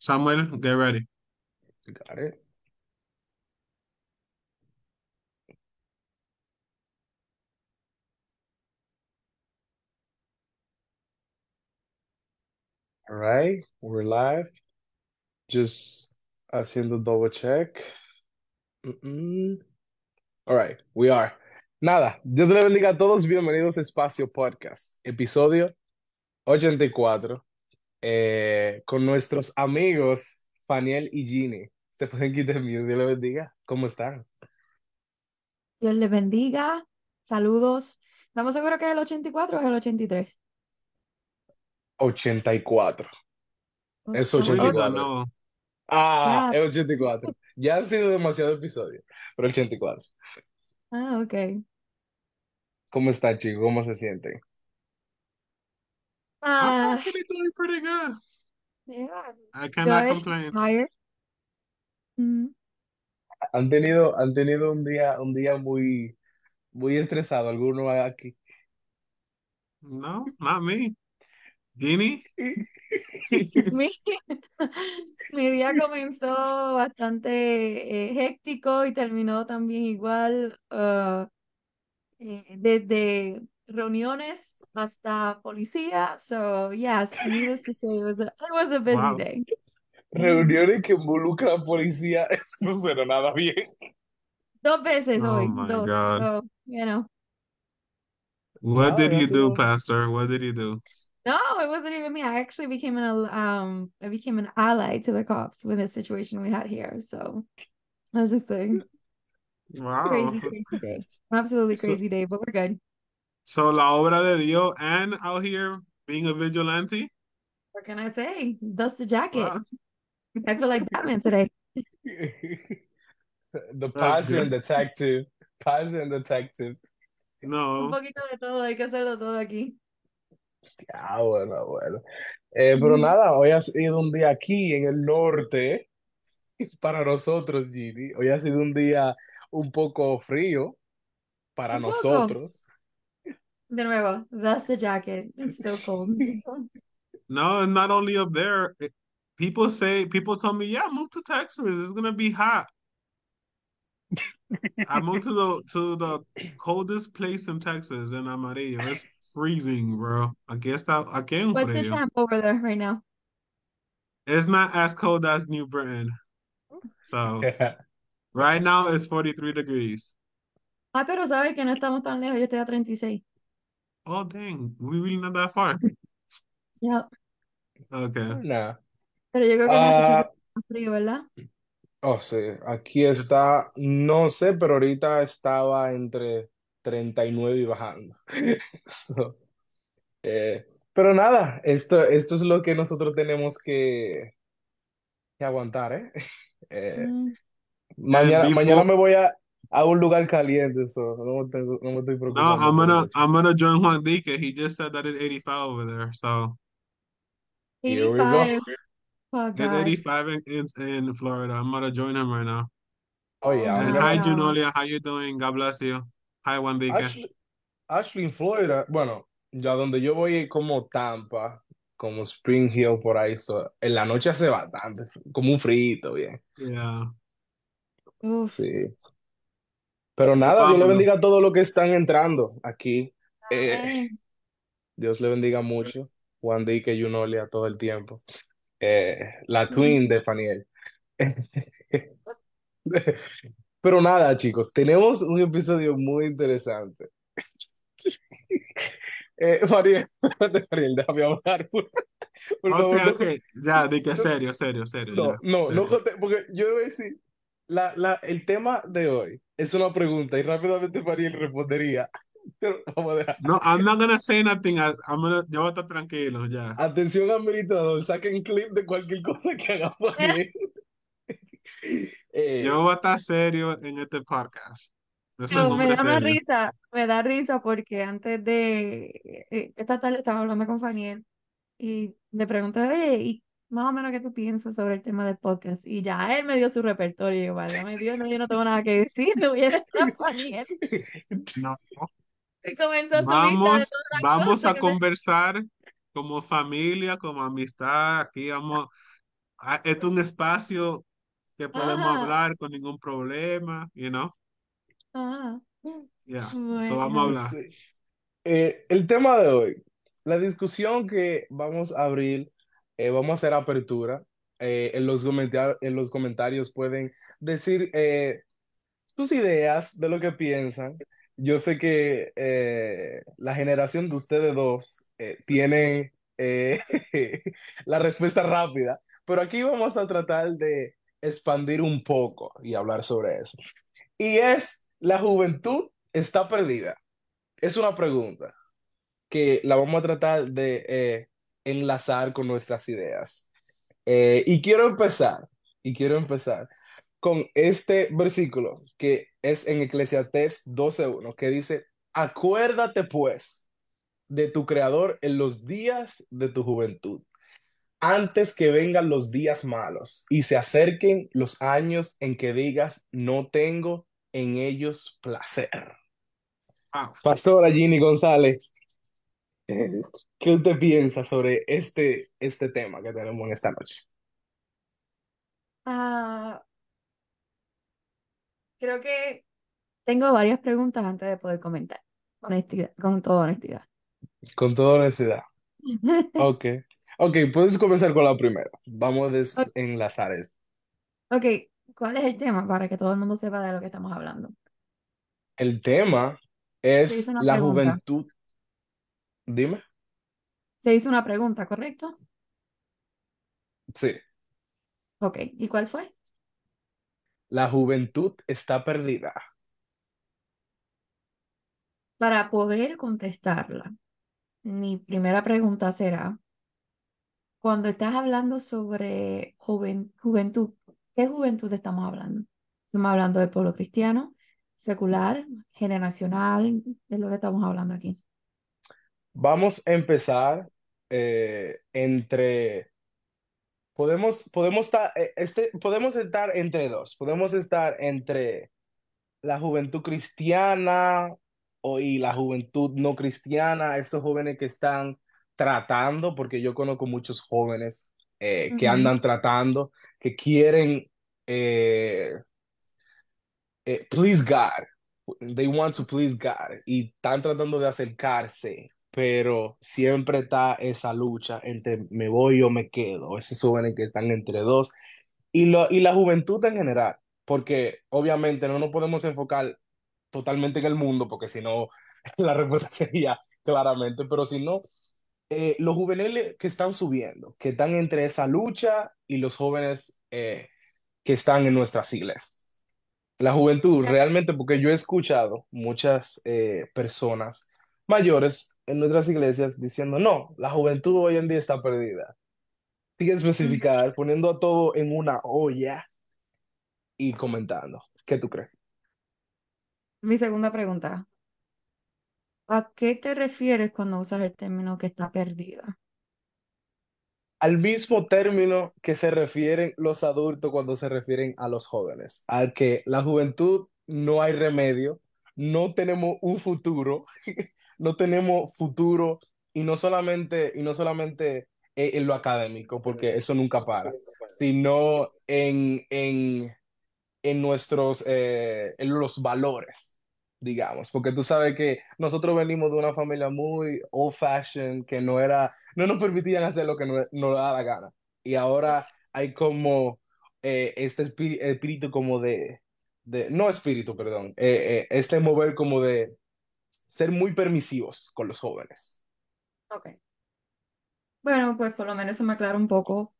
Samuel, get ready. Got it. All right, we're live. Just haciendo double check. Mm-mm. All right, we are. Nada, Dios le bendiga a todos. Bienvenidos a Espacio Podcast, episodio 84, eh, con nuestros amigos Faniel y Ginny. Se pueden quitar mute, Dios le bendiga. ¿Cómo están? Dios les bendiga. Saludos. ¿Estamos seguros que es el 84 o es el 83? 84. Es Estamos- 84. No, Ah, es 84. Ya han sido demasiados episodios, pero 84. Ah, ok. ¿Cómo están, chicos? ¿Cómo se sienten? I'm Ah, actually doing pretty good. yeah, I cannot good. complain. Tired. Mm, Han tenido, han tenido un día, un día muy, muy estresado, algunos aquí. No, not me. Guinea? Mi, mi día comenzó bastante eh, héctico y terminó también igual, ah, eh, desde reuniones hasta policía. So, yes, needless to say, it was a, it was a busy Wow. day. Reuniones que involucran policía, eso no suena nada bien. Dos veces Oh hoy, my dos. God. So, you know. What Nada, did ha you do, sido- Pastor? What did you do? No, it wasn't even me. I actually became an um I became an ally to the cops with the situation we had here. So I was just a Wow. crazy, crazy day. Absolutely So- crazy day, but we're good. So la obra de Dios and out here being a vigilante? What can I say? Dust the jacket. Wow. I feel like Batman today. The passion detective. Passion detective. Un No. poquito de todo, hay que hacerlo todo aquí. Ah, bueno, bueno. Eh, pero Ujú. nada, hoy ha sido un día aquí en el norte para nosotros, Gini. Hoy ha sido un día un poco frío para Un poco. Nosotros. De nuevo, dust the jacket. It's still cold. No, and not only up there. People say, people tell me, yeah, move to Texas. It's gonna be hot. I moved to the to the coldest place in Texas in Amarillo. It's freezing, bro. I guess that I can't What's the frío. temp over there right now? It's not as cold as New Britain. So right now it's 43 degrees. Ah, pero sabes que no estamos tan lejos, yo estoy a 36. Oh dang, we really not that far. Yep. Okay. Pero yo creo que en Ah, Massachusetts es frío, ¿verdad? oh, sí, aquí está, no sé, pero ahorita estaba entre 39 y bajando. So, eh, pero nada, esto, esto es lo que nosotros tenemos que, que aguantar, ¿eh? Eh, Mm. mañana, before- mañana me voy a, a un lugar caliente, so no me, tengo- no me estoy No, preocupando I'm por gonna mucho. I'm gonna join Juan Dique. He just said that it's 85 over there. So Here we go. 85. Oh, it's God. 85 in, in in Florida. I'm gonna join him right now. Oh, yeah, And hi. Junolia, how you doing? God bless you. Hi Juan Dique. Actually, actually en Florida, bueno, ya donde yo voy es como Tampa, como Spring Hill por ahí, so, en la noche hace bastante, como un frito, bien, Yeah. Uf. sí. Pero nada, Dios le bendiga a todos los que están entrando aquí. Eh. Dios le bendiga mucho. Juan Dique, Junolia, todo el tiempo. Eh, la twin de Faniel. Pero nada, chicos, tenemos un episodio muy interesante. Eh, Mariel, Mariel, déjame hablar. Por, por Okay, favor, no- okay. Ya, de que serio, serio, serio. No, ya. no, no, conte- porque yo voy a decir, la, la, el tema de hoy es una pregunta y rápidamente Mariel respondería. Pero vamos a dejar. No, I'm not gonna say nothing. I, I'm gonna, yo voy a estar tranquilo, ya. Atención administrador, saquen clip de cualquier cosa que haga Mariel. Eh, Yo voy a estar serio en este podcast. No, me da serio. risa, me da risa porque antes de eh, esta tarde estaba hablando con Faniel y le pregunté, oye, y más o menos qué tú piensas sobre el tema del podcast. Y ya él me dio su repertorio y yo, válgame Dios, no, yo no tengo nada que decir, le voy a Faniel. No. Y comenzó su Vamos, las vamos a me- conversar como familia, como amistad. Aquí vamos, ah, es un espacio que podemos Ajá, hablar con ningún problema, you know? ajá. Yeah, so vamos a Bueno, hablar. Sí. Eh, el tema de hoy, la discusión que vamos a abrir, eh, vamos a hacer apertura. Eh, en los en los comentarios pueden decir eh, sus ideas de lo que piensan. Yo sé que eh, la generación de ustedes dos eh, tiene eh, la respuesta rápida, pero aquí vamos a tratar de expandir un poco y hablar sobre eso. Y es, ¿la juventud está perdida? Es una pregunta que la vamos a tratar de enlazar con nuestras ideas. Eh, y quiero empezar, y quiero empezar con este versículo que es en Eclesiastés 12.1, que dice, acuérdate pues de tu Creador en los días de tu juventud, antes que vengan los días malos y se acerquen los años en que digas, no tengo en ellos placer. Wow. Pastora Ginny González, ¿qué usted piensa sobre este, este tema que tenemos en esta noche? ah, creo que tengo varias preguntas antes de poder comentar. Honestidad, con toda honestidad. Con toda honestidad. Ok. Ok, puedes comenzar con la primera. Vamos a desenlazar esto. ok, ¿cuál es el tema para que todo el mundo sepa de lo que estamos hablando? El tema es la pregunta. juventud. Dime. Se hizo una pregunta, ¿correcto? Sí. Ok, ¿y cuál fue? La juventud está perdida. Para poder contestarla, mi primera pregunta será, cuando estás hablando sobre juventud, ¿qué juventud estamos hablando? Estamos hablando del pueblo cristiano, secular, generacional, es lo que estamos hablando aquí. Vamos a empezar eh, entre. Podemos, podemos estar, eh, este, podemos estar entre dos. Podemos estar entre la juventud cristiana o, y la juventud no cristiana, esos jóvenes que están tratando, porque yo conozco muchos jóvenes eh, que andan tratando, que quieren please God. They want to please God y están tratando de acercarse, pero siempre está esa lucha entre me voy o me quedo. Esos jóvenes que están entre dos y, lo, y la juventud en general, porque obviamente no nos podemos enfocar totalmente en el mundo, porque si no, la respuesta sería claramente, pero si no, eh, los juveniles que están subiendo, que están entre esa lucha y los jóvenes eh, que están en nuestras iglesias. La juventud, realmente, porque yo he escuchado muchas eh, personas mayores en nuestras iglesias diciendo, no, la juventud hoy en día está perdida. Sigue especificar, poniendo a todo en una olla y comentando. ¿Qué tú crees? Mi segunda pregunta, ¿a qué te refieres cuando usas el término que está perdida? Al mismo término que se refieren los adultos cuando se refieren a los jóvenes, al que la juventud no hay remedio, no tenemos un futuro, no tenemos futuro y no solamente, y no solamente en, lo académico, porque eso nunca para, sino en, en, en nuestros, eh, en los valores, digamos, porque tú sabes que nosotros venimos de una familia muy old fashioned, que no era, no nos permitían hacer lo que nos, nos daba la gana. Y ahora hay como eh, este espí- espíritu como de, de, no espíritu, perdón, eh, eh, este mover como de ser muy permisivos con los jóvenes. Ok. Bueno, pues por lo menos eso me aclara un poco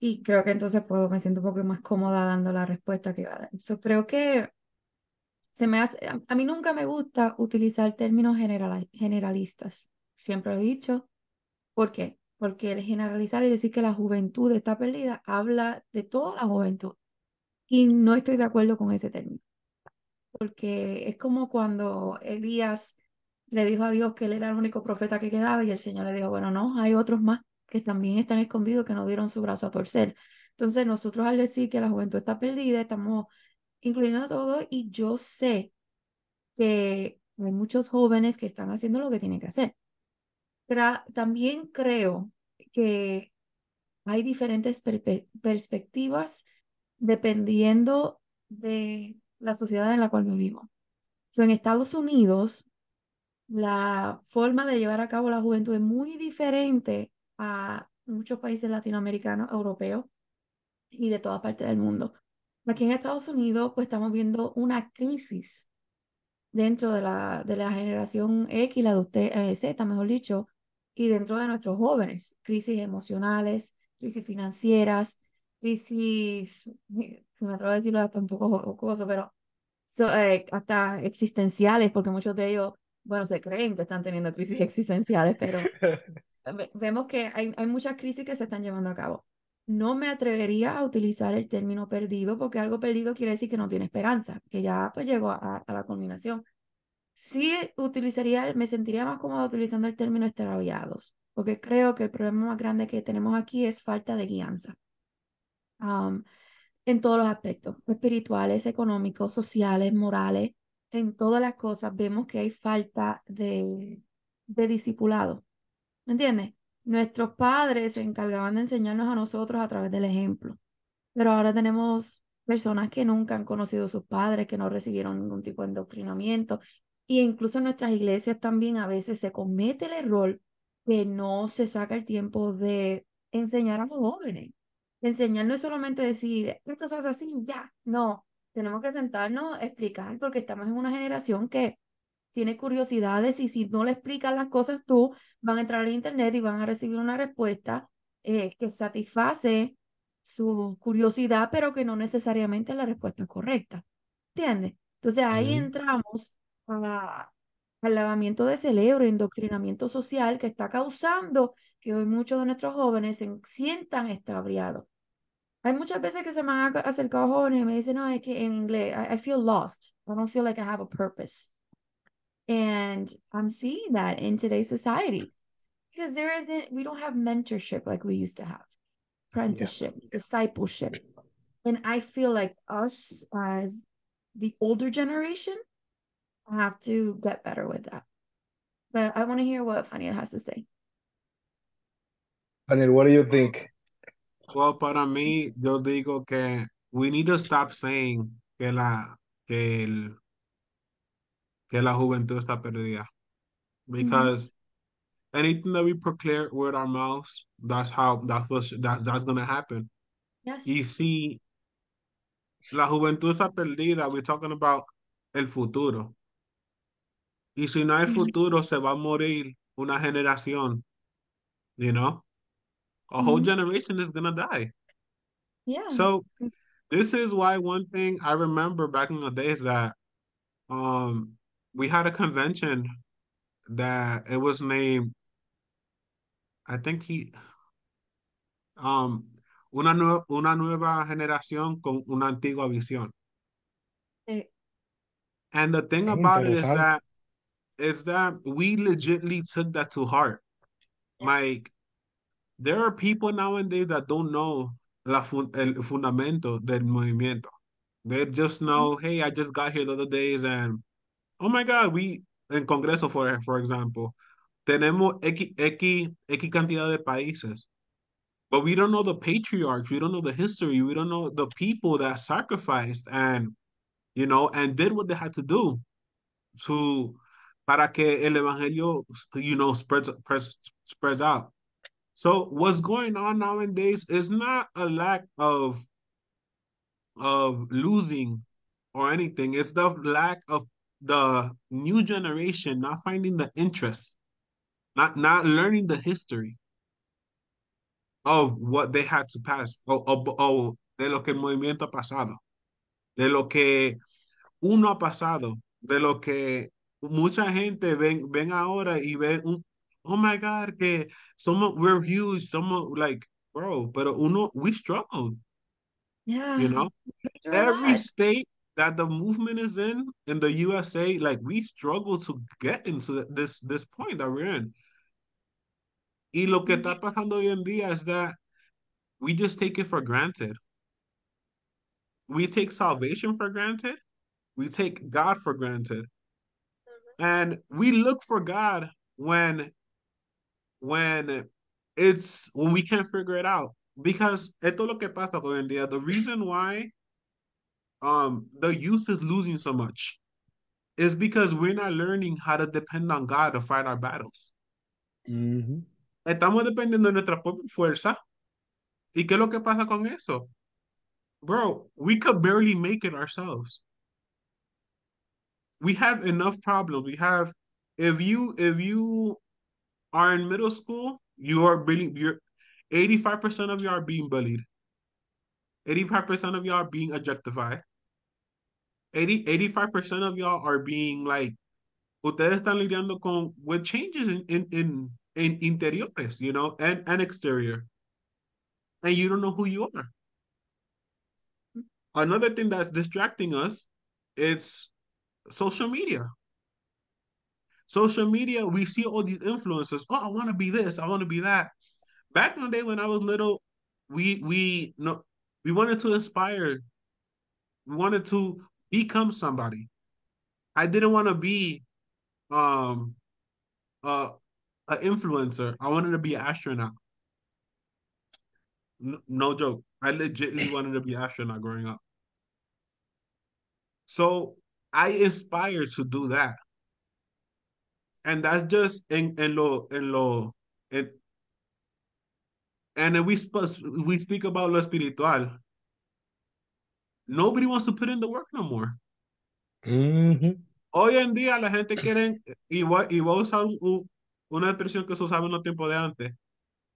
y creo que entonces puedo, me siento un poco más cómoda dando la respuesta que iba a dar. So, creo que se me hace, a, a mí nunca me gusta utilizar términos general- generalistas. Siempre lo he dicho. ¿Por qué? Porque el generalizar y decir que la juventud está perdida habla de toda la juventud y no estoy de acuerdo con ese término. Porque es como cuando Elías le dijo a Dios que él era el único profeta que quedaba y el Señor le dijo, bueno, no, hay otros más que también están escondidos que no dieron su brazo a torcer. Entonces nosotros al decir que la juventud está perdida, estamos incluyendo a todos y yo sé que hay muchos jóvenes que están haciendo lo que tienen que hacer. Pero también creo que hay diferentes perspectivas dependiendo de la sociedad en la cual vivimos. en Estados Unidos, la forma de llevar a cabo la juventud es muy diferente a muchos países latinoamericanos, europeos y de toda parte del mundo. Aquí en Estados Unidos, pues estamos viendo una crisis dentro de la, de la generación X, la de usted, eh, Z, mejor dicho, y dentro de nuestros jóvenes, crisis emocionales, crisis financieras, crisis, si me atrevo a decirlo hasta un poco jocoso, pero eh, hasta existenciales, porque muchos de ellos, bueno, se creen que están teniendo crisis existenciales, pero vemos que hay, hay muchas crisis que se están llevando a cabo. No me atrevería a utilizar el término perdido, porque algo perdido quiere decir que no tiene esperanza, que ya pues llegó a, a la culminación. Sí utilizaría, me sentiría más cómodo utilizando el término extraviados, porque creo que el problema más grande que tenemos aquí es falta de guianza. En todos los aspectos, espirituales, económicos, sociales, morales, en todas las cosas vemos que hay falta de, de discipulado. ¿Me entiendes? Nuestros padres se encargaban de enseñarnos a nosotros a través del ejemplo, pero ahora tenemos personas que nunca han conocido a sus padres, que no recibieron ningún tipo de endoctrinamiento, y incluso en nuestras iglesias también a veces se comete el error que no se saca el tiempo de enseñar a los jóvenes. Enseñar no es solamente decir, esto se hace así ya. No, tenemos que sentarnos, explicar, porque estamos en una generación que tiene curiosidades y si no le explicas las cosas tú, van a entrar al internet y van a recibir una respuesta eh, que satisface su curiosidad, pero que no necesariamente es la respuesta correcta. ¿Entiendes? Entonces ahí entramos al lavamiento de cerebro, indoctrinamiento social que está causando que hoy muchos de nuestros jóvenes se sientan extraviados. Hay muchas veces que se me han acercado jóvenes y me dicen, no, es que en inglés, I, feel lost. I don't feel like I have a purpose. And I'm seeing that in today's society because there isn't, we don't have mentorship like we used to have, apprenticeship, discipleship. And I feel like us as the older generation, have to get better with that. But I want to hear what Faniel has to say. Faniel, what do you think? Well, para mí, yo digo que we need to stop saying que la, que el, que la juventud está perdida. Because anything that we proclaim with our mouths, that's how, that's what, that, that's going to happen. Yes. Y si la juventud está perdida, we're talking about el futuro. Y si no hay futuro, se va a morir una generación. You know? A whole mm-hmm. generation is gonna die. Yeah. So this is why one thing I remember back in the days that um we had a convention that it was named I think he um una, nue una nueva generación con una antigua visión. Sí. And the thing about it is that is that we legitly took that to heart. Like there are people nowadays that don't know la fun el fundamento del movimiento. They just know, mm-hmm. hey, I just got here the other days and oh my God, we en Congreso for for example, tenemos X, X, X cantidad de países. But we don't know the patriarchs, we don't know the history, we don't know the people that sacrificed and you know and did what they had to do to para que el evangelio, you know, spreads, spreads, spreads out. So what's going on nowadays is not a lack of of losing or anything. It's the lack of the new generation not finding the interest, not not learning the history of what they had to pass, de lo que el movimiento ha pasado, de lo que uno ha pasado, de lo que mucha gente ven, ven ahora y ven un, oh my God, que somos, we're huge, somos like, bro, pero uno, we struggled. Yeah. You know, every state that the movement is in, in the USA, like we struggle to get into this, this point that we're in. Y lo que está pasando hoy en día is that we just take it for granted. We take salvation for granted. We take God for granted. Mm-hmm. And we look for God when when it's when we can't figure it out. because esto lo que pasa hoy en día. The reason why um the youth is losing so much is because we're not learning how to depend on God to fight our battles. Estamos dependiendo de nuestra propia fuerza. ¿Y qué es lo que pasa con eso? Bro, we could barely make it ourselves. We have enough problems. We have if you if you are in middle school, you are being you're 85% of you are being bullied. 85% of y'all are being objectified. 80, 85% of y'all are being like, ustedes están lidiando con with changes in, in, in, in interiores, you know, and, and exterior. And you don't know who you are. Another thing that's distracting us, it's social media. Social media, we see all these influencers. Oh, I want to be this, I want to be that. Back in the day when I was little, we we no we wanted to inspire. We wanted to become somebody. I didn't want to be um uh an influencer. I wanted to be an astronaut. No, joke. I legitimately wanted to be an astronaut growing up. So I inspired to do that. And that's just in, in lo in lo in, and then we we speak about lo espiritual. Nobody wants to put in the work no more. Mm-hmm. Hoy en día la gente quiere, y voy, y voy a usar un, una expresión que se usaba en los tiempos de antes.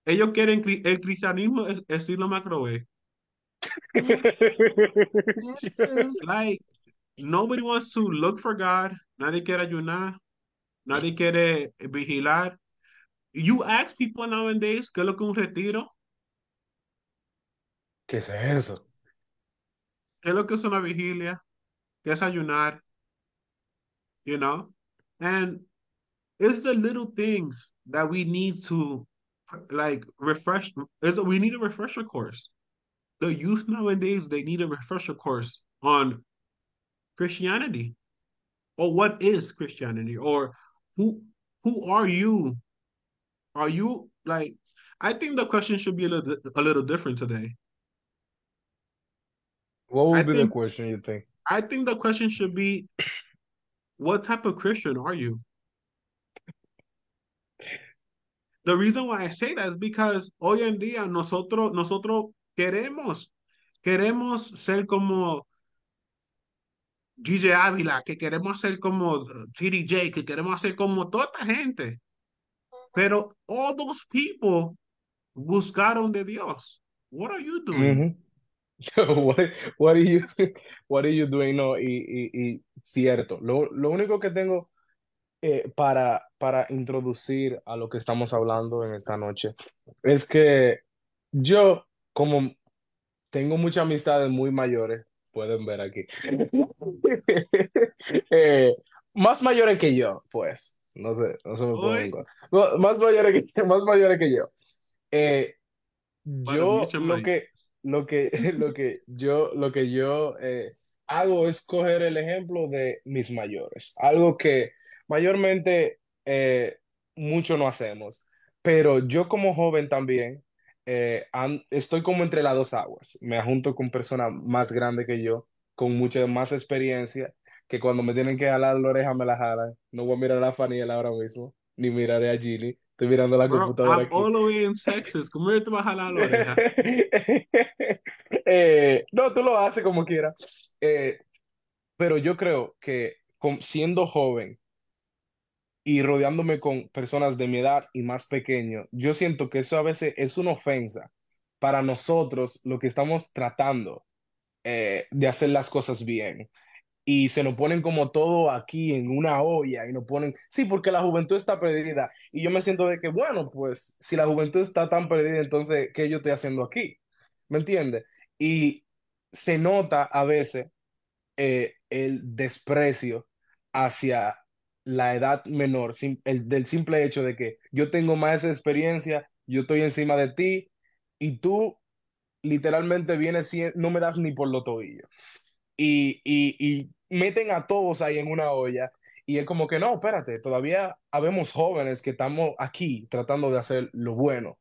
Ellos quieren el cristianismo estilo macrowave. like, nobody wants to look for God. Nadie quiere ayunar. Nadie quiere eh, vigilar. You ask people nowadays qué es lo que un retiro. ¿Qué es eso? ¿Qué es lo que es una vigilia? ¿Qué es ayunar? You know? And it's the little things that we need to like refresh. It's, we need a refresher course. The youth nowadays, they need a refresher course on Christianity or what is Christianity or who who are you are you like? I think the question should be a little a little different today. What would I be think, the question you think? I think the question should be, what type of Christian are you? The reason why I say that is because hoy en día nosotros nosotros queremos queremos ser como DJ Ávila, que queremos ser como TDJ, que queremos ser como toda esta gente. Pero all those people buscaron de Dios. What are you doing? Mm -hmm. what, what, are you, what are you doing? No, y, y, y cierto. Lo, lo, único que tengo eh, para, para introducir a lo que estamos hablando en esta noche es que yo, como tengo muchas amistades muy mayores, pueden ver aquí, eh, más mayores que yo, pues. No sé, no se me puede Más mayores que, más mayores que yo. Eh, yo lo que, lo que, lo que yo, lo que yo eh, hago es coger el ejemplo de mis mayores. Algo que mayormente eh, mucho no hacemos. Pero yo como joven también estoy como entre las dos aguas. Me junto con personas más grandes que yo, con mucha más experiencia que cuando me tienen que jalar la oreja me la jalan. No voy a mirar a Faniel ahora mismo, ni miraré a Gilly. Estoy mirando la computadora. I'm aquí. all the way in Texas. ¿Cómo te vas a jalar la oreja? eh, no, tú lo haces como quieras. Eh, pero yo creo que siendo joven y rodeándome con personas de mi edad y más pequeño, yo siento que eso a veces es una ofensa para nosotros lo que estamos tratando eh, de hacer las cosas bien y se nos ponen como todo aquí en una olla y nos ponen, sí, porque la juventud está perdida. Y yo me siento de que, bueno, pues si la juventud está tan perdida, entonces, ¿qué yo estoy haciendo aquí? ¿Me entiendes? Y se nota a veces eh, el desprecio hacia la edad menor, el, del simple hecho de que yo tengo más experiencia, yo estoy encima de ti y tú literalmente vienes, no me das ni por lo tobillo. Y, y, y meten a todos ahí en una olla y es como que no, espérate, todavía habemos jóvenes que estamos aquí tratando de hacer lo bueno.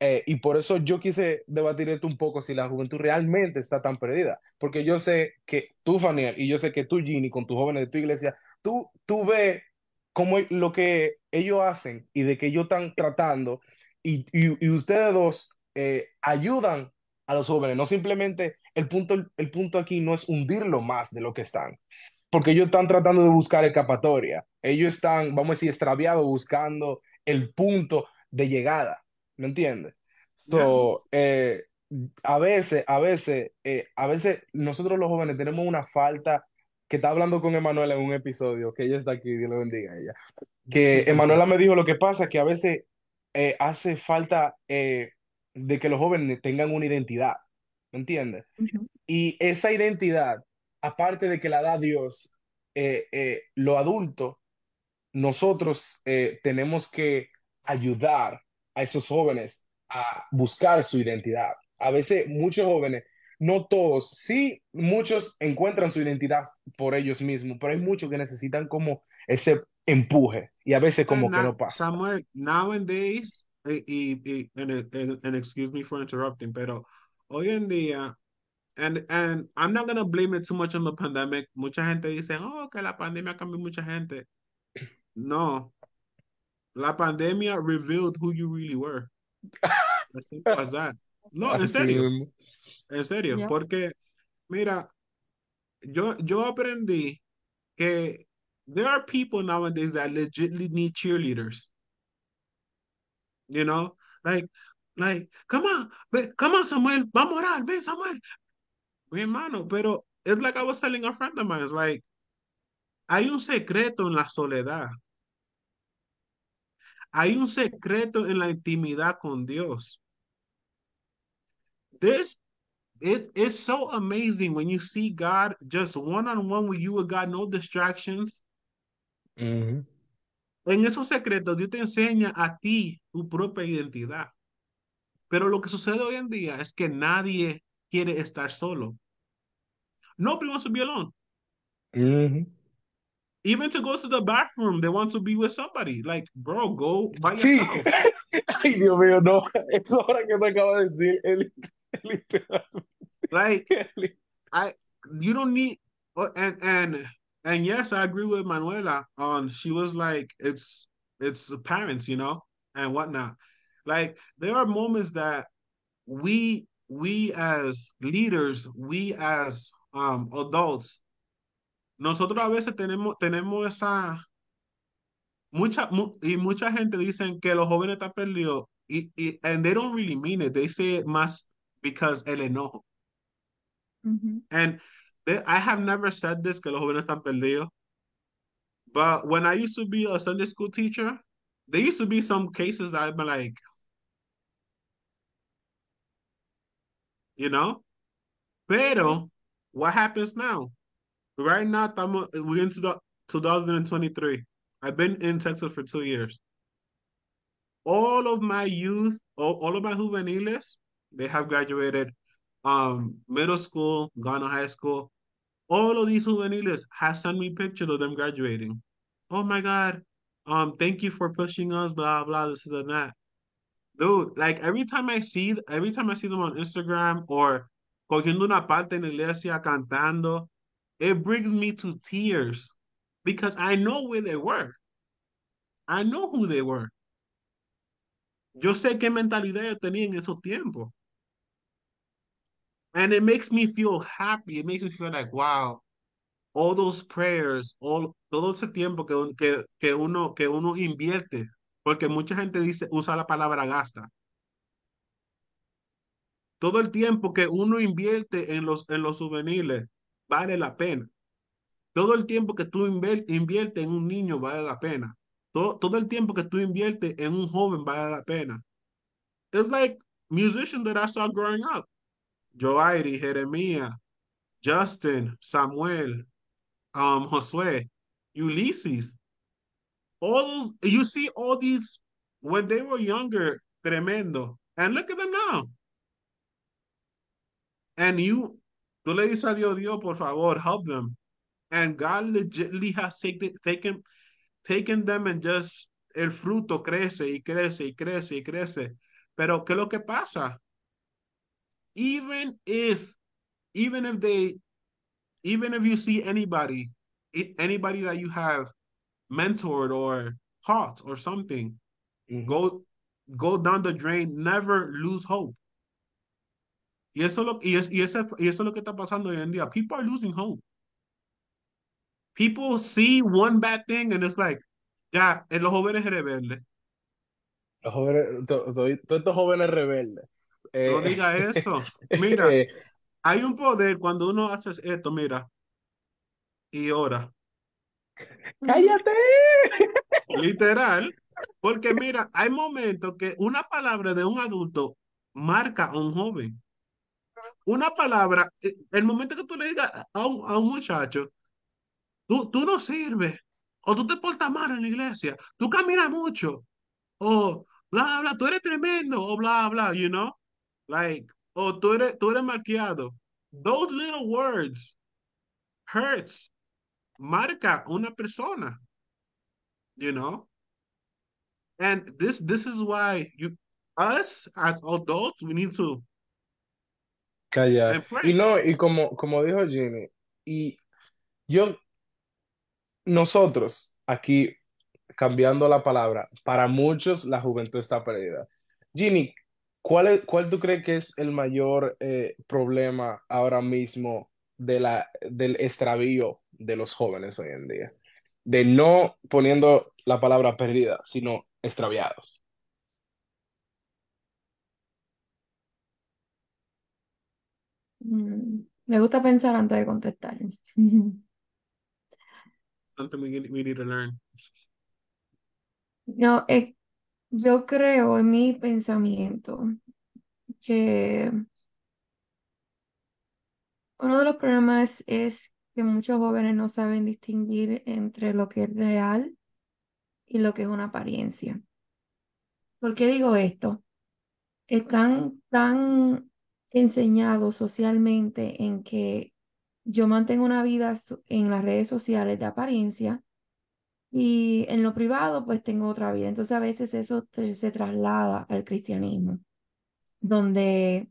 Eh, y por eso yo quise debatir esto un poco, si la juventud realmente está tan perdida. Porque yo sé que tú, Faniel, y yo sé que tú, Ginny, con tus jóvenes de tu iglesia, tú, tú ves cómo lo que ellos hacen y de que ellos están tratando, y, y, y ustedes dos eh, ayudan a los jóvenes, no simplemente el punto, el punto aquí no es hundirlo más de lo que están, porque ellos están tratando de buscar escapatoria, ellos están, vamos a decir, extraviados buscando el punto de llegada, ¿me entiendes? So, eh, a veces, a veces, eh, a veces nosotros los jóvenes tenemos una falta, que está hablando con Emanuela en un episodio, que ella está aquí, Dios le bendiga a ella, que Emanuela me dijo lo que pasa, que a veces eh, hace falta de que los jóvenes tengan una identidad, ¿me entiendes? Y esa identidad, aparte de que la da Dios, lo adulto, nosotros tenemos que ayudar a esos jóvenes a buscar su identidad. A veces muchos jóvenes, no todos, sí, muchos encuentran su identidad por ellos mismos, pero hay muchos que necesitan como ese empuje y a veces como que no pasa. Samuel, nowadays, y, y, and, excuse me for interrupting, pero hoy en día, and, and I'm not going to blame it too much on the pandemic. Mucha gente dice, oh, que la pandemia cambió mucha gente. No, La pandemia revealed who you really were. As simple as that. No, en serio. En serio, yeah. porque mira, yo, yo aprendí que there are people nowadays that legitimately need cheerleaders. You know, like, like, come on, come on, Samuel, vamos a orar, ven, Samuel. Mi hermano, pero it's like I was telling a friend of mine, it's like, hay un secreto en la soledad. Hay un secreto en la intimidad con Dios. This it, it's so amazing when you see God just one on one with you with God, no distractions. Mm-hmm. En esos secretos, Dios te enseña a ti tu propia identidad. Pero lo que sucede hoy en día es que nadie quiere estar solo. Nobody wants to be alone. Even to go to the bathroom, they want to be with somebody. Like, bro, go by yourself. Sí. Ay, Dios mío, no. Eso ahora que te acabo de decir, el, like, I, you don't need, oh, and and and yes, I agree with Manuela. on she was like, it's it's the parents, you know, and whatnot. Like, there are moments that we we as leaders, we as um adults nosotros a veces tenemos, tenemos esa, mucha, y mucha gente dicen que los jóvenes están perdidos, y, y, and they don't really mean it, they say it más because el enojo. Mm-hmm. And I have never said this, que los jóvenes están perdidos, but when I used to be a Sunday school teacher, there used to be some cases that I've been like, you know? Pero, what happens now? Right now, estamos, we're into the 2023. I've been in Texas for two years. All of my youth, all, all of my juveniles, they have graduated um middle school, gone to high school. All of these juveniles have sent me pictures of them graduating. Oh my God. Um, thank you for pushing us, blah blah, this and that. Dude, like every time I see every time I see them on Instagram or cogiendo una parte en iglesia cantando, it brings me to tears because I know where they were. I know who they were. Yo sé qué mentalidad yo tenía en esos tiempos. And it makes me feel happy. It makes me feel like, wow, all those prayers, all, todo ese tiempo que, que, que, uno, que uno invierte, porque mucha gente dice, usa la palabra gasta. Todo el tiempo que uno invierte en los, en los juveniles, vale la pena. Todo el tiempo que tú inviertes en un niño vale la pena. Todo, todo el tiempo que tú inviertes en un joven vale la pena. It's like musicians that I saw growing up. Joairi, Jeremiah, Justin, Samuel, um, Josué, Ulysses. All you see all these when they were younger, tremendo. And look at them now. And you Tú le dices a Dios, Dios, por favor, help them. And God legitimately has taken, taken, taken them and just el fruto crece y crece y crece y crece. Pero ¿qué es lo que pasa? Even if, even if they, even if you see anybody, anybody that you have mentored or taught or something, mm -hmm. go go down the drain, never lose hope. Y eso, lo, y, es, y, ese, y eso es lo que está pasando hoy en día. People are losing hope. People see one bad thing and it's like, ya, en los jóvenes rebeldes. Los jóvenes, todos estos jóvenes rebeldes. Eh, no diga eso. Mira, eh, hay un poder cuando uno hace esto, mira, y ora. ¡Cállate! Literal. Porque mira, hay momentos que una palabra de un adulto marca a un joven. Una palabra, eh, el momento que tú le digas a un, a un muchacho, tú, tú no sirves, o tú te portas mal en la iglesia, tú caminas mucho, o bla, bla, tú eres tremendo, o bla, bla, you know? Like, o tú eres, tú eres maquiado. Those little words hurts, marca una persona, you know? And this this is why you us as adults we need to callar. Y no, y como, como dijo Jimmy, y yo, nosotros aquí cambiando la palabra, para muchos la juventud está perdida. Jimmy, ¿cuál, es, cuál tú crees que es el mayor eh, problema ahora mismo de la, del extravío de los jóvenes hoy en día? De no poniendo la palabra perdida, sino extraviados. Mm, me gusta pensar antes de contestar. Something we, need to learn. No, eh, yo creo en mi pensamiento que uno de los problemas es que muchos jóvenes no saben distinguir entre lo que es real y lo que es una apariencia. ¿Por qué digo esto? Están tan enseñados socialmente en que yo mantengo una vida en las redes sociales de apariencia y en lo privado pues tengo otra vida. Entonces a veces eso se traslada al cristianismo, donde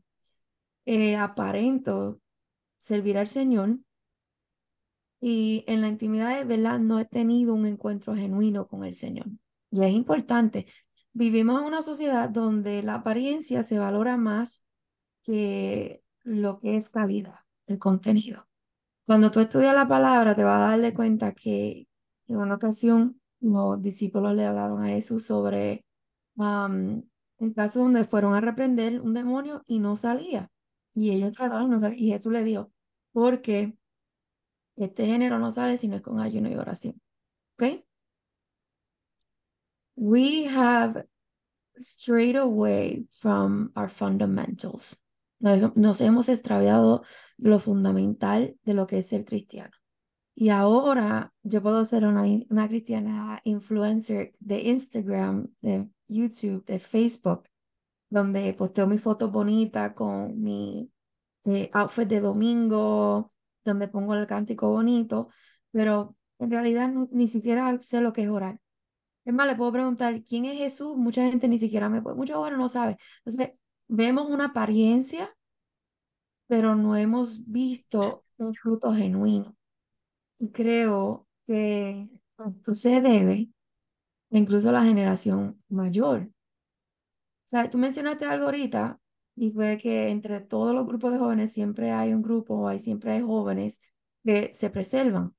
eh, aparento servir al Señor y en la intimidad de verdad no he tenido un encuentro genuino con el Señor. Y es importante. Vivimos en una sociedad donde la apariencia se valora más que lo que es calidad, el contenido. Cuando tú estudias la palabra, te vas a darle cuenta que en una ocasión los discípulos le hablaron a Jesús sobre um, el caso donde fueron a reprender un demonio y no salía. Y ellos trataron no salir. Y Jesús le dijo, porque este género no sale si no es con ayuno y oración. ¿Ok? We have strayed away from our fundamentals. Nos, hemos extraviado lo fundamental de lo que es ser cristiano. Y ahora yo puedo ser una, una cristiana influencer de Instagram, de YouTube, de Facebook, donde posteo mi foto bonita con mi eh, outfit de domingo, donde pongo el cántico bonito, pero en realidad ni siquiera sé lo que es orar. Es más, le puedo preguntar, ¿quién es Jesús? Mucha gente ni siquiera me puede, muchos jóvenes no sabe. Entonces, vemos una apariencia, pero no hemos visto un fruto genuino. Y creo que esto se debe incluso a la generación mayor. O sea, tú mencionaste algo ahorita y fue que entre todos los grupos de jóvenes siempre hay un grupo, hay, siempre hay jóvenes que se preservan.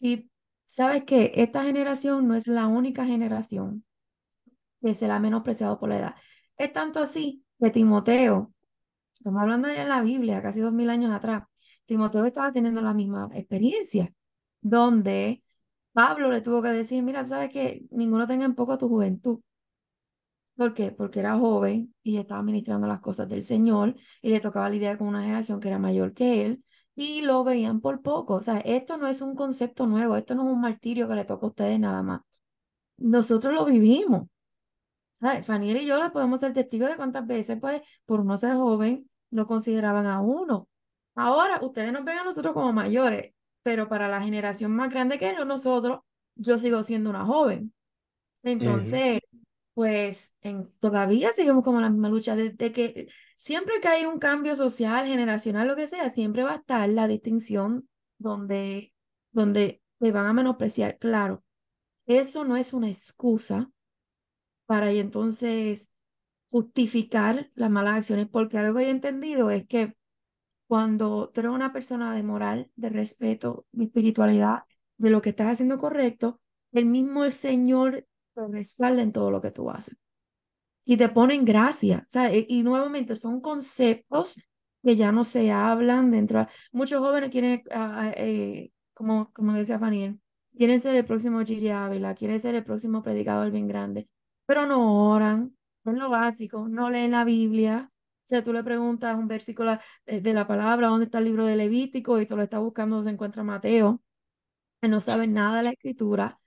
Y sabes que esta generación no es la única generación que se la ha menospreciado por la edad. Es tanto así que Timoteo, estamos hablando ya en la Biblia, casi dos mil años atrás, Timoteo estaba teniendo la misma experiencia, donde Pablo le tuvo que decir, mira, sabes que ninguno tenga en poco tu juventud. ¿Por qué? Porque era joven y estaba ministrando las cosas del Señor y le tocaba lidiar con una generación que era mayor que él y lo veían por poco. O sea, esto no es un concepto nuevo, esto no es un martirio que le toca a ustedes nada más. Nosotros lo vivimos. ¿Sabes? Faniel y yo le podemos ser testigos de cuántas veces, pues, por no ser joven, lo consideraban a uno. Ahora, ustedes nos ven a nosotros como mayores, pero para la generación más grande que nosotros, yo sigo siendo una joven. Entonces, pues en, todavía seguimos como la misma lucha, desde que siempre que hay un cambio social, generacional, lo que sea, siempre va a estar la distinción donde, donde te van a menospreciar. Claro, eso no es una excusa para y entonces justificar las malas acciones, porque algo que he entendido es que cuando tú eres una persona de moral, de respeto, de espiritualidad, de lo que estás haciendo correcto, el mismo Señor te respalda en todo lo que tú haces. Y te ponen gracia. E, y nuevamente son conceptos que ya no se hablan dentro. Muchos jóvenes quieren, eh, como, como decía Faniel, quieren ser el próximo Gigi Ávila, quieren ser el próximo predicador bien grande, pero no oran, son lo básico, no leen la Biblia, o sea, tú le preguntas un versículo eh, de la palabra, ¿dónde está el libro de Levítico? Y tú lo estás buscando, se encuentra Mateo, no sabe nada de la escritura.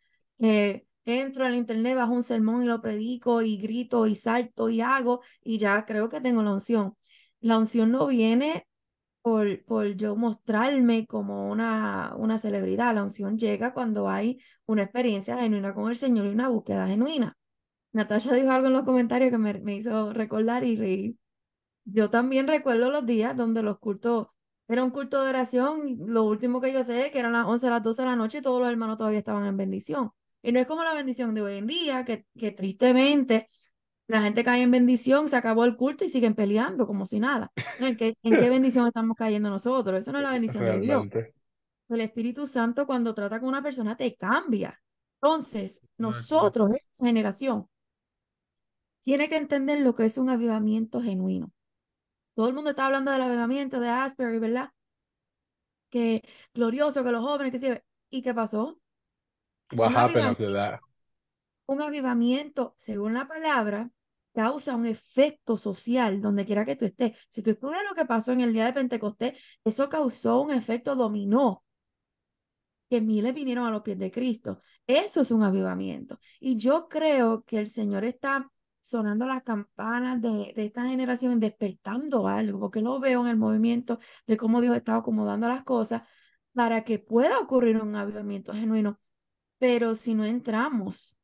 Entro al internet, bajo un sermón y lo predico y grito y salto y hago y ya creo que tengo la unción. La unción no viene por, por yo mostrarme como una, una celebridad. La unción llega cuando hay una experiencia genuina con el Señor y una búsqueda genuina. Natasha dijo algo en los comentarios que me, me hizo recordar y reír yo también recuerdo los días donde los cultos, era un culto de oración, y lo último que yo sé que eran las 11, las 12 de la noche y todos los hermanos todavía estaban en bendición. Y no es como la bendición de hoy en día, que, que tristemente la gente cae en bendición, se acabó el culto y siguen peleando como si nada. ¿En qué, en qué bendición estamos cayendo nosotros? Eso no es la bendición de Dios. El Espíritu Santo cuando trata con una persona te cambia. Entonces, nosotros, esta generación, tiene que entender lo que es un avivamiento genuino. Todo el mundo está hablando del avivamiento de Asbury, ¿verdad? Que glorioso, que los jóvenes, que sí. ¿Y qué pasó? What un happened Un avivamiento, según la palabra, causa un efecto social donde quiera que tú estés. Si tú estudias lo que pasó en el día de Pentecostés, eso causó un efecto dominó, que miles vinieron a los pies de Cristo. Eso es un avivamiento. Y yo creo que el Señor está sonando las campanas de, esta generación, despertando algo, porque lo veo en el movimiento de cómo Dios está acomodando las cosas para que pueda ocurrir un avivamiento genuino. Pero si no entramos,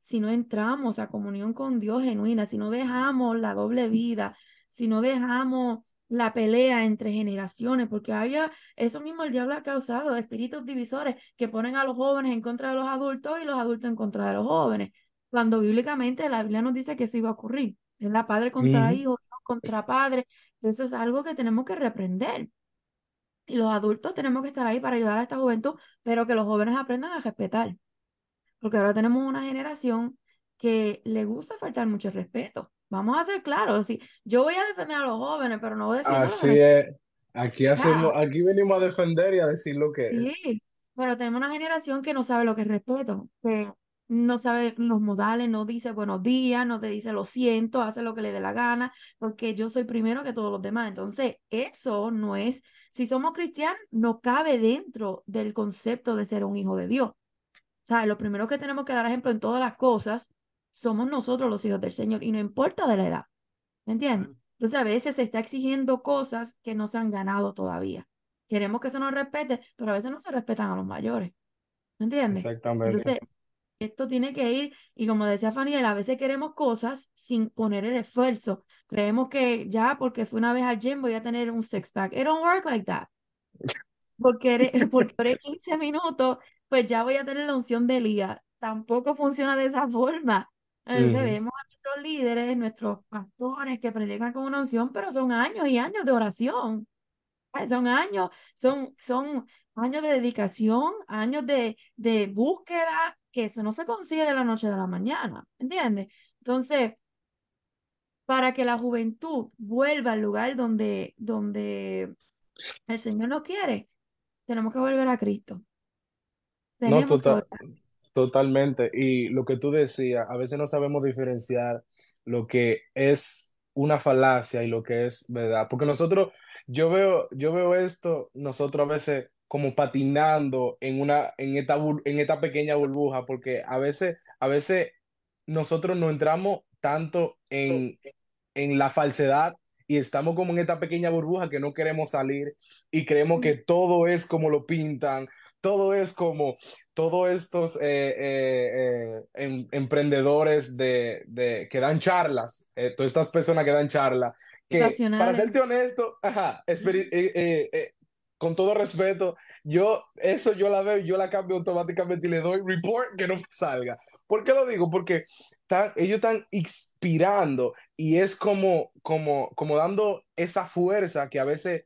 si no entramos a comunión con Dios genuina, si no dejamos la doble vida, si no dejamos la pelea entre generaciones, porque había eso mismo el diablo ha causado, espíritus divisores que ponen a los jóvenes en contra de los adultos y los adultos en contra de los jóvenes cuando bíblicamente la Biblia nos dice que eso iba a ocurrir. Es la padre contra hijo, contra padre. Eso es algo que tenemos que reprender. Y los adultos tenemos que estar ahí para ayudar a esta juventud, pero que los jóvenes aprendan a respetar. Porque ahora tenemos una generación que le gusta faltar mucho respeto. Vamos a ser claros, sí, yo voy a defender a los jóvenes, pero no voy a defender Así a los es. Aquí hacemos, aquí venimos a defender y a decir lo que es. Sí, pero tenemos una generación que no sabe lo que es respeto, que no sabe los modales, no dice buenos días, no te dice lo siento, hace lo que le dé la gana, porque yo soy primero que todos los demás. Entonces, eso no es, si somos cristianos, no cabe dentro del concepto de ser un hijo de Dios. O sea, lo primero que tenemos que dar ejemplo en todas las cosas somos nosotros los hijos del Señor y no importa de la edad. ¿Me entiendes? Entonces, a veces se está exigiendo cosas que no se han ganado todavía. Queremos que se nos respete, pero a veces no se respetan a los mayores. ¿Me entiendes? Exactamente. Entonces, esto tiene que ir, y como decía Fanny, a veces queremos cosas sin poner el esfuerzo. Creemos que ya porque fui una vez al gym voy a tener un six pack. It don't work like that. Porque, porque 15 minutos, pues ya voy a tener la unción de Elías. Tampoco funciona de esa forma. Entonces vemos a nuestros líderes, nuestros pastores que predican con una unción, pero son años y años de oración. Son años, son, son años de dedicación, años de, de búsqueda, que eso no se consigue de la noche a la mañana, ¿entiendes? Entonces, para que la juventud vuelva al lugar donde, donde el Señor nos quiere, tenemos que volver a Cristo. no, totalmente. Y lo que tú decías, a veces no sabemos diferenciar lo que es una falacia y lo que es verdad. Porque nosotros, yo veo, yo veo esto, nosotros a veces como patinando en una, en esta, en esta pequeña burbuja, porque a veces, a veces nosotros no entramos tanto en, en la falsedad y estamos como en esta pequeña burbuja que no queremos salir y creemos que todo es como lo pintan, todo es como todos estos eh, eh, eh, em, emprendedores de, de, que dan charlas, todas estas personas que dan charlas, que para serte honesto, ajá, con todo respeto, yo eso yo la veo, yo la cambio automáticamente y le doy report que no salga. ¿Por qué lo digo? Porque ellos están inspirando y es como, como, como dando esa fuerza que a veces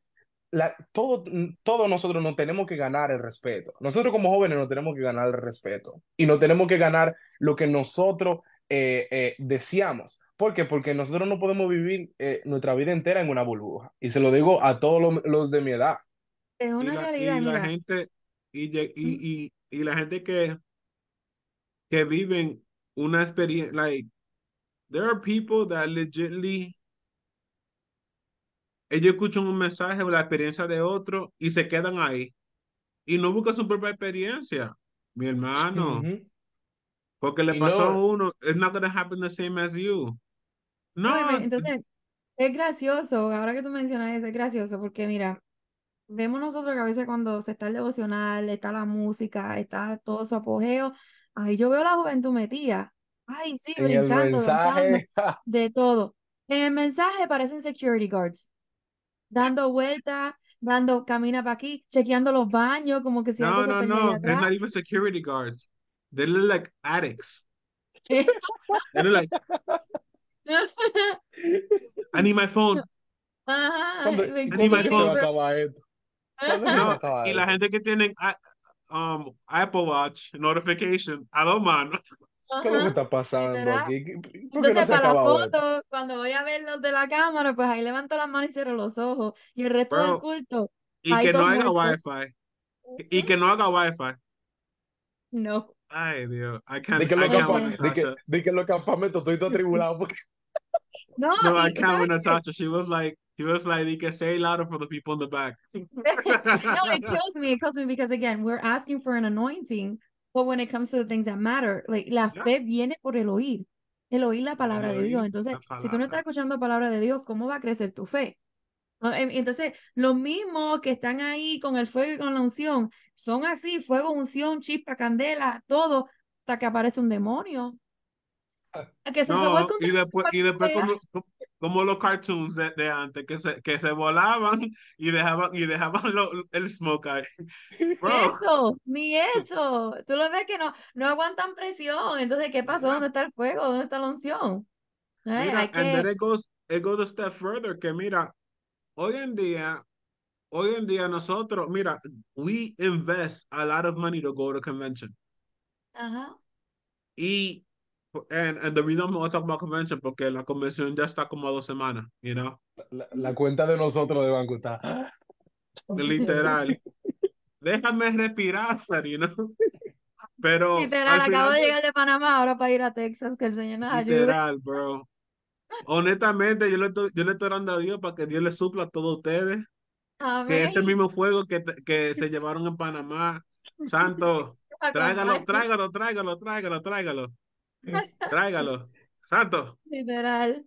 la, todo, todos nosotros no tenemos que ganar el respeto. Nosotros como jóvenes no tenemos que ganar el respeto y no tenemos que ganar lo que nosotros eh, eh, deseamos. ¿Por qué? Porque nosotros no podemos vivir eh, nuestra vida entera en una burbuja. Y se lo digo a todos los, de mi edad. Es una realidad. Y la gente, y, y, y, la gente que, que viven una experiencia, like, there are people that legitimately ellos escuchan un mensaje o la experiencia de otro y se quedan ahí. Y no buscan su propia experiencia, mi hermano. Porque le pasó a uno, it's not going to happen the same as you. No. entonces, es gracioso, ahora que tú mencionas eso, es gracioso, porque mira, vemos nosotros que a veces cuando se está el devocional, está la música, está todo su apogeo, ahí yo veo la juventud metida. Ay, sí, brincando, de todo. En el mensaje parecen security guards dando vueltas, dando camina para aquí, chequeando los baños, como que si No, no, no, they're not even security guards. They look like addicts. they look like I need my phone. Ajá, I need my phone. No, y la gente que tienen um, Apple Watch notification, a dos manos. ¿Qué es lo que está pasando aquí? Entonces, para la foto, cuando voy a ver los de la cámara, pues ahí levanto las manos y cierro los ojos. Y el resto del culto. Y que no haga wifi. Y que no haga wifi. No. Ay, Dios. I can't, de que, I can't de que, de que los campamentos estoy todo atribulado porque... No, no, I can't with Natasha. She was like, he was like, you can say louder for the people in the back. no, it kills me. It kills me because again, we're asking for an anointing But when it comes to the things that matter, like, la fe viene por el oír, el oír la palabra de Dios. Entonces, si tú no estás escuchando palabra de Dios, ¿cómo va a crecer tu fe? Em, entonces, los mismos que están ahí con el fuego y con la unción, son así, fuego, unción, chispa, candela, todo, hasta que aparece un demonio. Que se no, y después, y después como, como, los cartoons de, de, antes, que se, que se volaban y dejaban, y dejaban lo, el smoke ahí. Eso, ni eso. Tú lo ves que no, no aguantan presión. Entonces, ¿qué pasó? ¿Dónde está el fuego? ¿Dónde está la unción? Eh, mira, que... and then it goes, it goes a step further, que mira, hoy en día, hoy en día nosotros, mira, we invest a lot of money to go to convention. Ajá. Y And, and the reason I'm talking about convention porque la convención ya está como a dos semanas, you know? La, la cuenta de nosotros de banco está. Literal. Déjame respirar, you know? Pero. Literal, acabo de llegar de Panamá ahora para ir a Texas, que el Señor nos ayude. Literal, bro. Honestamente, yo le, estoy, yo le estoy orando a Dios para que Dios le supla a todos ustedes. Amén. Que ese mismo fuego que, que se llevaron en Panamá, Santo, tráigalo, tráigalo, tráigalo, tráigalo, tráigalo. Tráigalo. Santo. Literal.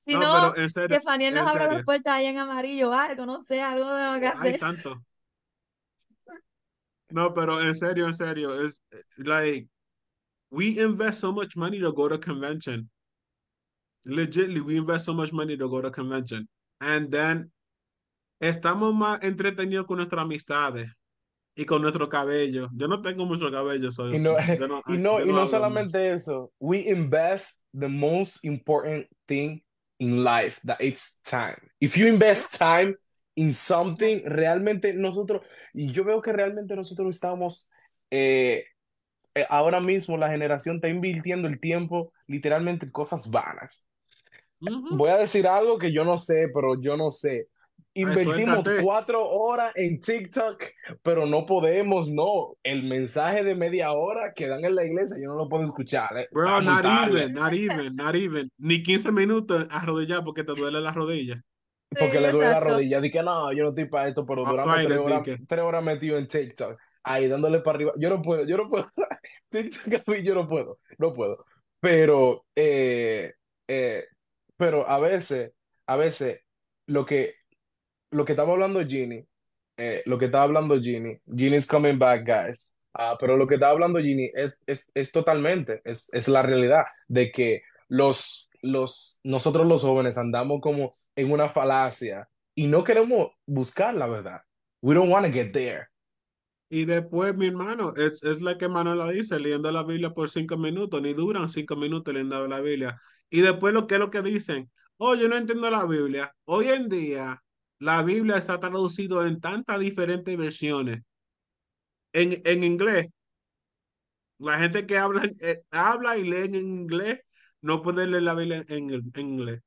Si no, que Faniel nos abra las puertas ahí en amarillo, algo, no sé, algo de lo que hacer. Ay, santo. No, pero en serio, en serio, es like we invest so much money to go to convention. Legitly, we invest so much money to go to convention. And then estamos más entretenidos con nuestras amistades y con nuestro cabello. Yo no tengo mucho cabello, soy. Y no, y no, y no solamente eso. We invest the most important thing in life, that it's time. If you invest time in something, realmente nosotros, y yo veo que realmente nosotros estamos, eh, eh, ahora mismo la generación está invirtiendo el tiempo literalmente en cosas vanas. Voy a decir algo que yo no sé, pero yo no sé. Invertimos cuatro horas en TikTok, pero no podemos, no. El mensaje de media hora que dan en la iglesia, yo no lo puedo escuchar. Eh. Bro, not even, not even, not even. Ni 15 minutos arrodillar porque te duele la rodilla. Porque le duele la rodilla. Dije, no, yo no estoy para esto, pero duramos tres horas, tres horas metido en TikTok. Ahí dándole para arriba. Yo no puedo, yo no puedo. TikTok yo no puedo, no puedo. Pero, eh, eh, pero a veces, a veces lo que, lo que estaba hablando Ginny, eh, lo que estaba hablando Ginny, Ginny's coming back, guys. Ah, pero lo que estaba hablando Ginny es, es, es totalmente, es, es la realidad de que los, los, nosotros los jóvenes andamos como en una falacia y no queremos buscar la verdad. We don't want to get there. Y después, mi hermano, es, es la que Manuela dice, leyendo la Biblia por cinco minutos, ni duran cinco minutos leyendo la Biblia. Y después lo que es lo que dicen, oh, yo no entiendo la Biblia. Hoy en día, la Biblia está traducido en tantas diferentes versiones. En, en inglés, la gente que habla, eh, habla y lee en inglés no puede leer la Biblia en, en inglés.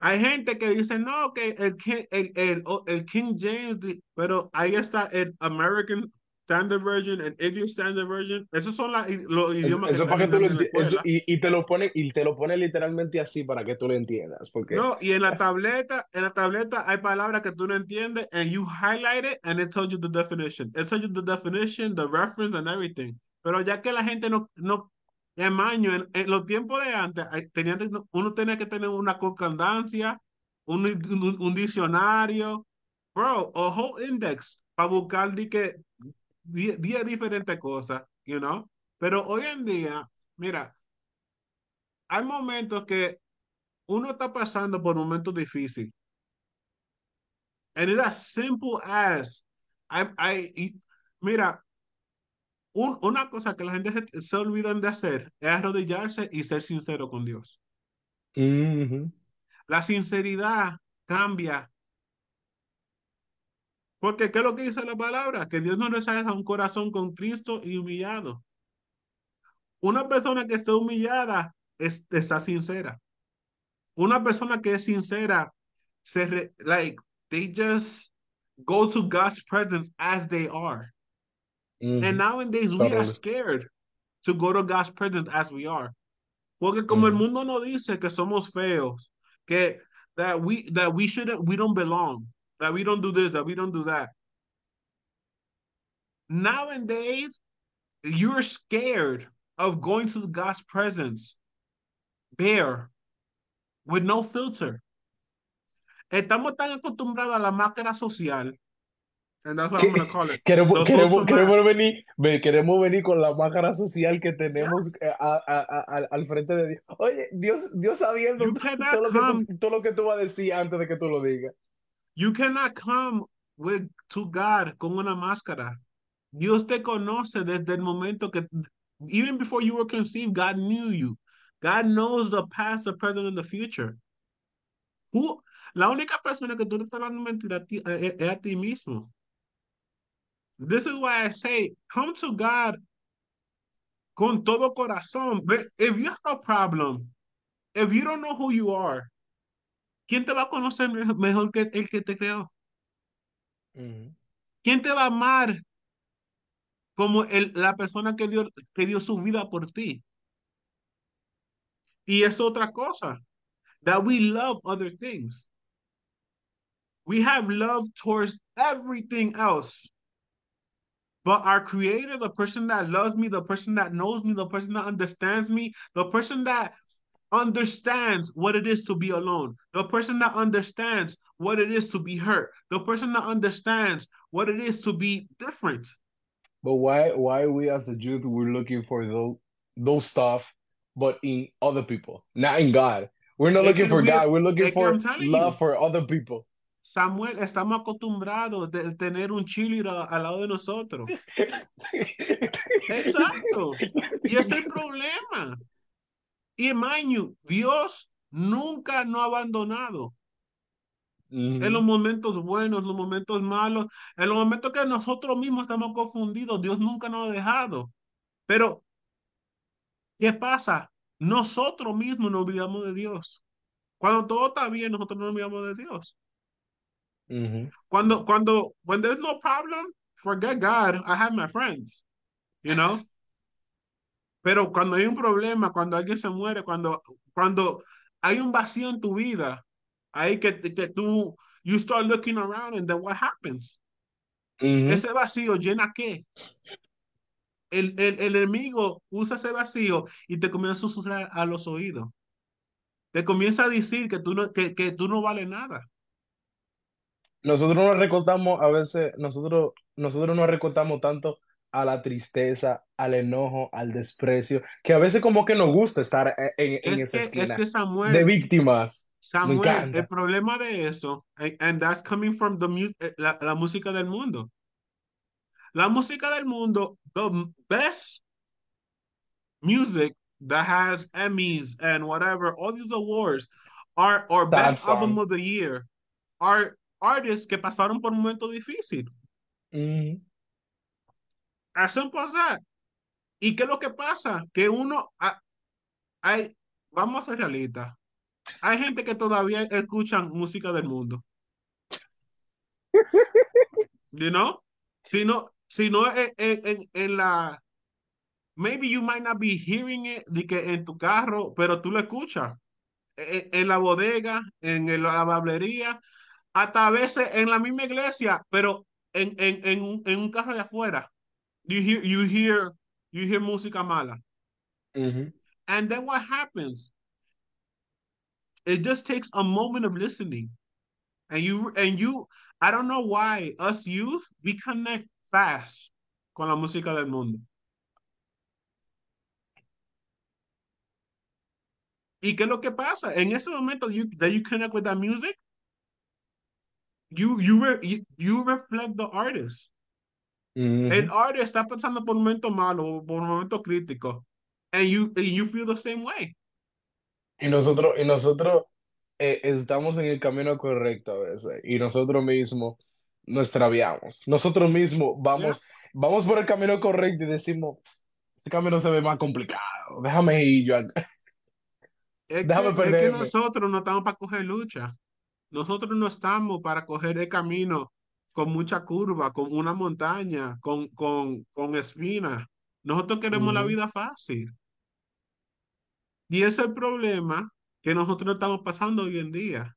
Hay gente que dice, no, que el, el, el, el King James, pero ahí está el American Standard Version, el English Standard Version. Esos son la, los idiomas eso, que, para que tú lo eso, y, y, te lo pone y te lo pone literalmente así para que tú lo entiendas. Porque... No, y en la tableta, en la tableta hay palabras que tú no entiendes and you highlight it and it tells you the definition. It tells you the definition, the reference and everything. Pero ya que la gente no, no en años, en, los tiempos de antes, tenían, uno tenía que tener una concordancia, un, un, diccionario, bro, o whole index para buscar de que 10 diferentes cosas, you know. Pero hoy en día, mira, hay momentos que uno está pasando por momentos difíciles. And it's as simple as I, I, mira, una cosa que la gente se, olvidan de hacer es arrodillarse y ser sincero con Dios. La sinceridad cambia. Porque ¿qué es lo que dice la palabra? Que Dios no rechaza un corazón con Cristo y humillado. Una persona que está humillada está sincera. Una persona que es sincera se like they just go to God's presence as they are. And nowadays we are scared to go to God's presence as we are. Porque como el mundo no dice que somos feos, que that we that we shouldn't we don't belong, that we don't do this, that we don't do that. Nowadays, you're scared of going to God's presence bare with no filter. Estamos tan acostumbrados a la máscara social And that's what I'm gonna call it. Queremos, queremos, queremos, venir, queremos venir con la máscara social que tenemos yeah. Eh, a, a, a, al frente de Dios. Oye, Dios, Dios sabiendo todo lo, come, tú, todo lo, que tú, vas a decir antes de que tú lo digas. You cannot come with, to God con una máscara. Dios te conoce desde el momento que, even before you were conceived, God knew you. God knows the past, the present, and the future. Who, la única persona que tú estás dando mentira ti, es, es a ti mismo. This is why I say, come to God con todo corazón. But if you have a problem, if you don't know who you are, ¿quién te va a conocer mejor que el que te creó? ¿Quién te va a amar como el, la persona que dio, que dio su vida por ti? Y es otra cosa. That we love other things. We have love towards everything else. But our creator, the person that loves me, the person that knows me, the person that understands me, the person that understands what it is to be alone, the person that understands what it is to be hurt, the person that understands what it is to be different. But why why we as a youth we're looking for those those stuff, but in other people, not in God. We're not looking for God. We're looking for love you. for other people. Samuel, estamos acostumbrados de tener un chile al lado de nosotros. Exacto. Y ese es el problema. Y Maño, Dios nunca nos ha abandonado. En los momentos buenos, en los momentos malos, en los momentos que nosotros mismos estamos confundidos, Dios nunca nos ha dejado. Pero, ¿qué pasa? Nosotros mismos nos olvidamos de Dios. Cuando todo está bien, nosotros nos olvidamos de Dios. Cuando, cuando, when there's no problem, forget God, I have my friends, you know. Pero cuando hay un problema, cuando alguien se muere, cuando, cuando hay un vacío en tu vida, ahí que, que tú, you start looking around and then what happens? Ese vacío llena qué? El, el, el, enemigo usa ese vacío y te comienza a susurrar a los oídos. Te comienza a decir que tú no, que, que tú no vales nada nosotros nos recortamos a veces, nosotros, nosotros nos recortamos tanto a la tristeza, al enojo, al desprecio, que a veces como que nos gusta estar e, en, en Es esa que, es esquina que Samuel, de víctimas. Samuel, el problema de eso, and, and that's coming from the mu- eh, la, la música del mundo. La música del mundo, the best music that has Emmys and whatever, all these awards, are our best album of the year, are artists que pasaron por un momento difícil. As as that. ¿Y qué es lo que pasa? Que uno, ah, hay, vamos a ser realistas, hay gente que todavía escuchan música del mundo. You know? Si no, si no en, en, en la, maybe you might not be hearing it de que en tu carro, pero tú lo escuchas. En, en la bodega, en la bablería, hasta a veces en la misma iglesia, pero en, en, en, un, en un carro de afuera. You hear, you hear, you hear música mala. Ujú. And then what happens? It just takes a moment of listening. And you and you, I don't know why us youth we connect fast con la música del mundo. ¿Y qué es lo que pasa? En ese momento you, that you connect with that music, you you, re, you, you reflect the artist. El artist está pasando por un momento malo, por un momento crítico, and you and you feel the same way. Y nosotros, y nosotros eh, estamos en el camino correcto a veces, y nosotros mismos nos extraviamos. Nosotros mismos Yeah. vamos, vamos por el camino correcto y decimos, este camino se ve más complicado, déjame ir yo, Es déjame que, es que nosotros no estamos para coger lucha. Nosotros no estamos para coger el camino con mucha curva, con una montaña, con, con, con espinas. Nosotros queremos la vida fácil. Y ese es el problema que nosotros estamos pasando hoy en día.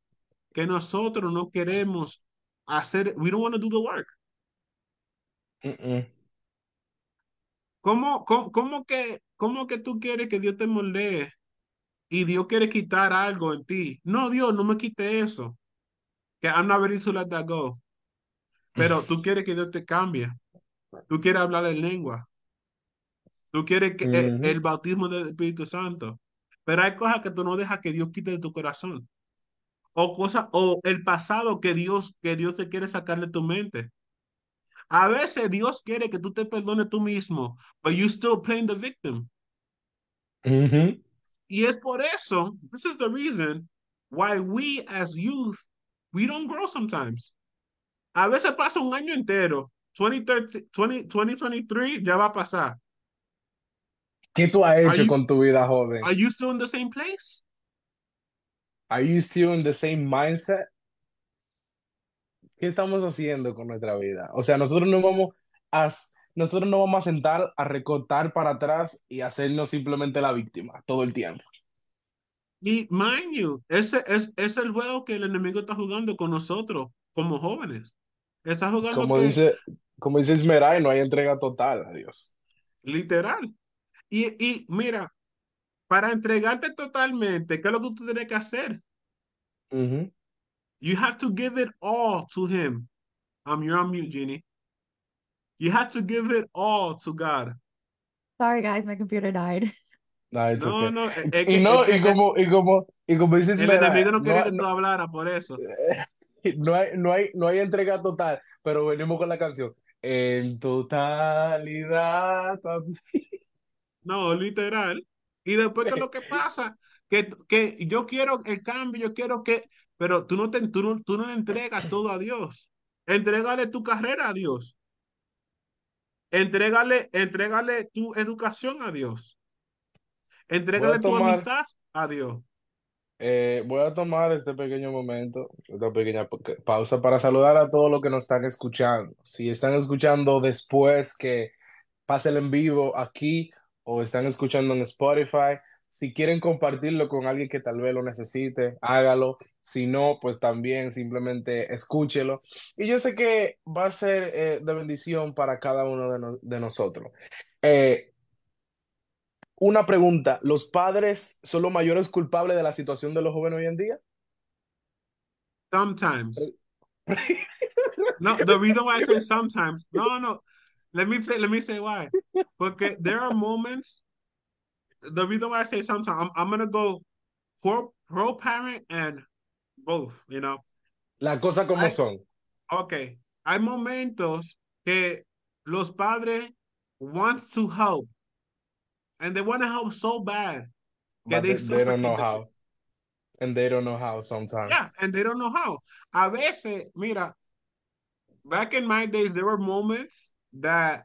Que nosotros no queremos hacer, we don't want to do the work. ¿Cómo, cómo, cómo que, cómo que tú quieres que Dios te moldee y Dios quiere quitar algo en ti? No, Dios, no me quite eso. Que I'm not ready to let that go. Pero tú quieres que Dios te cambie. Tú quieres hablar en lengua. Tú quieres que eh, el bautismo del Espíritu Santo. Pero hay cosas que tú no dejas que Dios quite de tu corazón. O cosas, o el pasado que Dios, que Dios te quiere sacar de tu mente. A veces Dios quiere que tú te perdones tú mismo, but you still playing the victim. Ujú. Y es por eso, this is the reason why we as youth, we don't grow sometimes. A veces pasa un año entero. 2013, 20, 2023 ya va a pasar. ¿Qué tú has Are hecho you, con tu vida, joven? are you still in the same place? Are you still in the same mindset? ¿Qué estamos haciendo con nuestra vida? O sea, nosotros no vamos a, nosotros no vamos a sentar a recortar para atrás y hacernos simplemente la víctima todo el tiempo. Y mind you, ese es, es el juego que el enemigo está jugando con nosotros como jóvenes. Está jugando Como que, dice, como dice Esmeray, no hay entrega total a Dios. literal. Y, y mira, para entregarte totalmente, ¿qué es lo que tú tienes que hacer? Ujú. You have to give it all to him. Um, you're on mute, Jeannie. You have to give it all to God. Sorry, guys, my computer died. No, it's No, okay. no, es, Y que, no, es que y como, y como, y como dice el enemigo no no, quería que no, tú hablaras por eso. no hay, no hay, no hay entrega total, pero venimos con la canción. En totalidad, papi. No, literal. Y después, ¿qué es lo que pasa? Que, que yo quiero el cambio, yo quiero que, pero tú no, te, tú no, tú no le entregas todo a Dios. Entrégale tu carrera a Dios. Entrégale, entrégale tu educación a Dios. Entrégale tu amistad a Dios. Eh, voy a tomar este pequeño momento, esta pequeña pa- pausa para saludar a todos los que nos están escuchando. Si están escuchando después que pase el en vivo aquí o están escuchando en Spotify, si quieren compartirlo con alguien que tal vez lo necesite, hágalo. Si no, pues también simplemente escúchelo. Y yo sé que va a ser eh, de bendición para cada uno de, no- de nosotros. Eh, una pregunta, ¿los padres son los mayores culpables de la situación de los jóvenes hoy en día? Sometimes. no, the reason why I say sometimes, no, no. Let me say, let me say why. Porque there are moments. The reason why I say sometimes, I'm, I'm gonna go pro pro parent and both. You know. La cosa como I, son. Okay, hay momentos que los padres want to help, and they want to help so bad. But they, they don't know how. And they don't know how sometimes. Yeah, and they don't know how. A veces, mira, back in my days, there were moments that,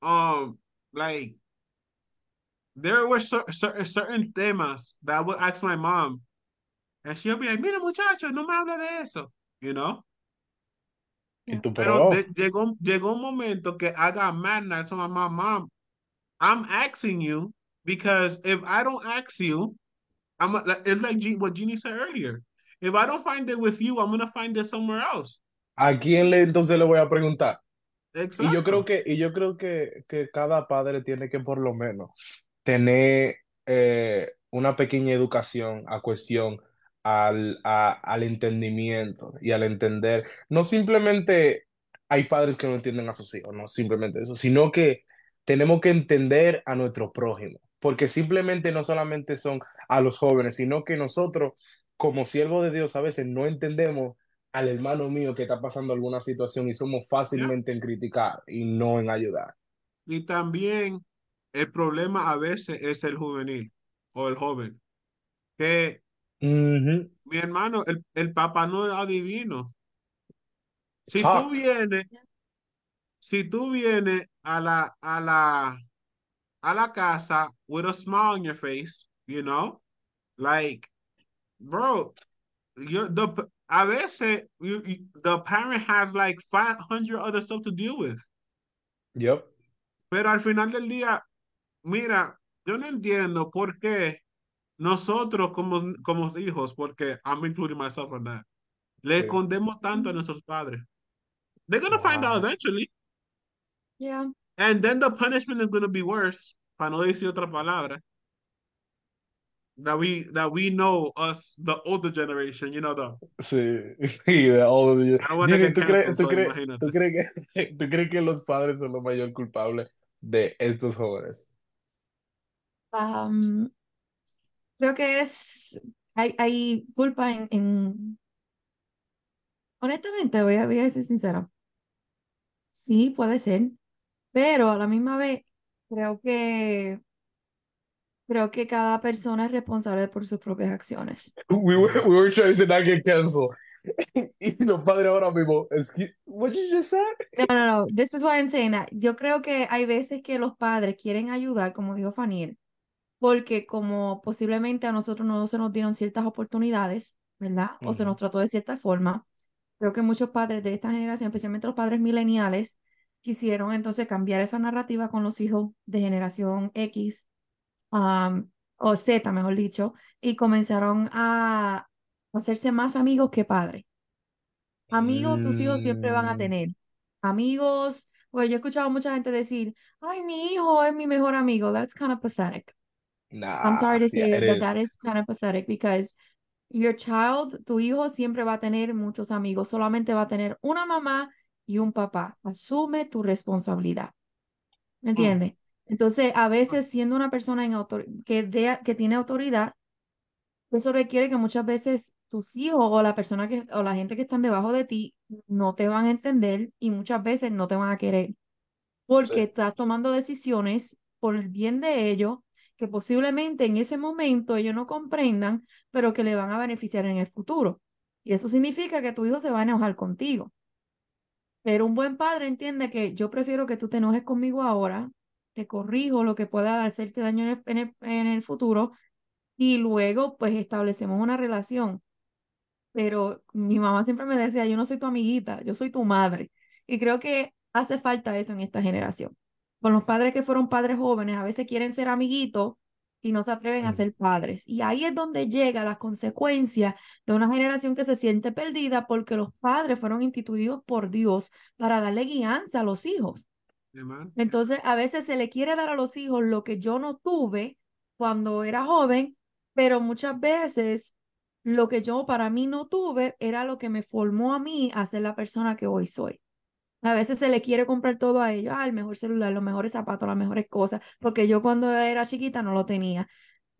um, like, there were certain certain temas that I would ask my mom, and she'll be like, "Mira, muchacho, no me hable de eso," you know. Yeah. Pero de, llegó llegó un momento que I got mad and I told my mom, "I'm asking you because if I don't ask you, I'm it's like G, what Jeannie said earlier. If I don't find it with you, I'm gonna find it somewhere else." ¿A quién le entonces le voy a preguntar? Exacto. Y yo creo que, y yo creo que, que cada padre tiene que por lo menos tener eh, una pequeña educación a cuestión al, a, al entendimiento y al entender, no simplemente hay padres que no entienden a sus hijos, no simplemente eso, sino que tenemos que entender a nuestro prójimo, porque simplemente no solamente son a los jóvenes, sino que nosotros como siervos de Dios a veces no entendemos al hermano mío que está pasando alguna situación y somos fácilmente en criticar y no en ayudar. Y también el problema a veces es el juvenil o el joven. Que uh -huh. mi hermano, el, el papá no es adivino. Si tú vienes, si tú vienes a la, a la, a la casa with a smile on your face, you know, like, bro, you're the, a veces you, you, the parent has like 500 other stuff to deal with. Yep. Pero al final del día, mira, yo no entiendo por qué nosotros como, como hijos, porque I'm including myself in that, le escondemos tanto a nuestros padres. They're going to wow. find out eventually. Yeah. And then the punishment is going to be worse, para no decir otra palabra. That we that we know us, the older generation, you know the. Sí, the older. Jimmy, ¿tú, crees, ¿tú, crees, ¿tú, crees que, ¿Tú crees que los padres son los mayor culpables de estos jóvenes? Um, creo que es hay, hay culpa en, en, honestamente voy a, voy a ser sincera sí puede ser pero a la misma vez creo que creo que cada persona es responsable por sus propias acciones. We were, we were trying to not get canceled. Y los padres ahora mismo what you just said no no no this is why I'm saying that. Yo creo que hay veces que los padres quieren ayudar como dijo Faniel porque como posiblemente a nosotros no se nos dieron ciertas oportunidades, ¿verdad? O uh -huh. se nos trató de cierta forma, creo que muchos padres de esta generación, especialmente los padres mileniales, quisieron entonces cambiar esa narrativa con los hijos de generación X um, o Z, mejor dicho, y comenzaron a hacerse más amigos que padres. Amigos, mm. tus hijos siempre van a tener. Amigos, pues yo he escuchado a mucha gente decir, ay, mi hijo es mi mejor amigo. That's kind of pathetic. Nah, I'm sorry to say yeah, that is. that is kind of pathetic because your child, tu hijo siempre va a tener muchos amigos, solamente va a tener una mamá y un papá. Asume tu responsabilidad. ¿Me entiendes? Mm. Entonces, a veces siendo una persona en que, de, que tiene autoridad, eso requiere que muchas veces tus hijos o la persona que o la gente que están debajo de ti no te van a entender y muchas veces no te van a querer porque sí. estás tomando decisiones por el bien de ellos que posiblemente en ese momento ellos no comprendan, pero que le van a beneficiar en el futuro. Y eso significa que tu hijo se va a enojar contigo. Pero un buen padre entiende que yo prefiero que tú te enojes conmigo ahora, te corrijo lo que pueda hacerte daño en el, en el, futuro y luego pues establecemos una relación. Pero mi mamá siempre me decía, yo no soy tu amiguita, yo soy tu madre. Y creo que hace falta eso en esta generación con los padres que fueron padres jóvenes, a veces quieren ser amiguitos y no se atreven a ser padres. Y ahí es donde llega la consecuencia de una generación que se siente perdida porque los padres fueron instituidos por Dios para darle guianza a los hijos. Entonces, a veces se le quiere dar a los hijos lo que yo no tuve cuando era joven, pero muchas veces lo que yo para mí no tuve era lo que me formó a mí a ser la persona que hoy soy. A veces se le quiere comprar todo a ellos, ah, el mejor celular, los mejores zapatos, las mejores cosas, porque yo cuando era chiquita no lo tenía.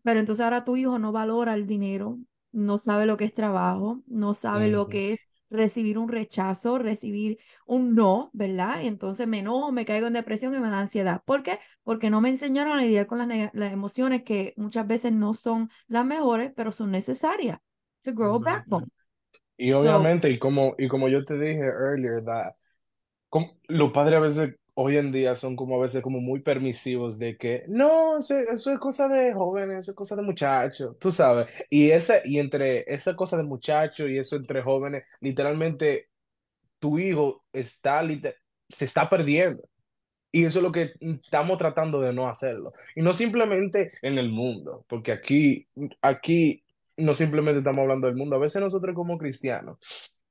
Pero entonces ahora tu hijo no valora el dinero, no sabe lo que es trabajo, no sabe lo que es recibir un rechazo, recibir un no, ¿verdad? Y entonces me enojo, me caigo en depresión y me da ansiedad. ¿Por qué? Porque no me enseñaron a lidiar con las, las emociones que muchas veces no son las mejores, pero son necesarias to grow backbone. Y obviamente, y, como, y como yo te dije earlier, that, los padres a veces hoy en día son como a veces como muy permisivos de que no, eso, eso es cosa de jóvenes, eso es cosa de muchachos, tú sabes. Y, esa, y entre esa cosa de muchachos y eso entre jóvenes, literalmente tu hijo está, se está perdiendo. Y eso es lo que estamos tratando de no hacerlo. Y no simplemente en el mundo, porque aquí, aquí no simplemente estamos hablando del mundo. A veces nosotros como cristianos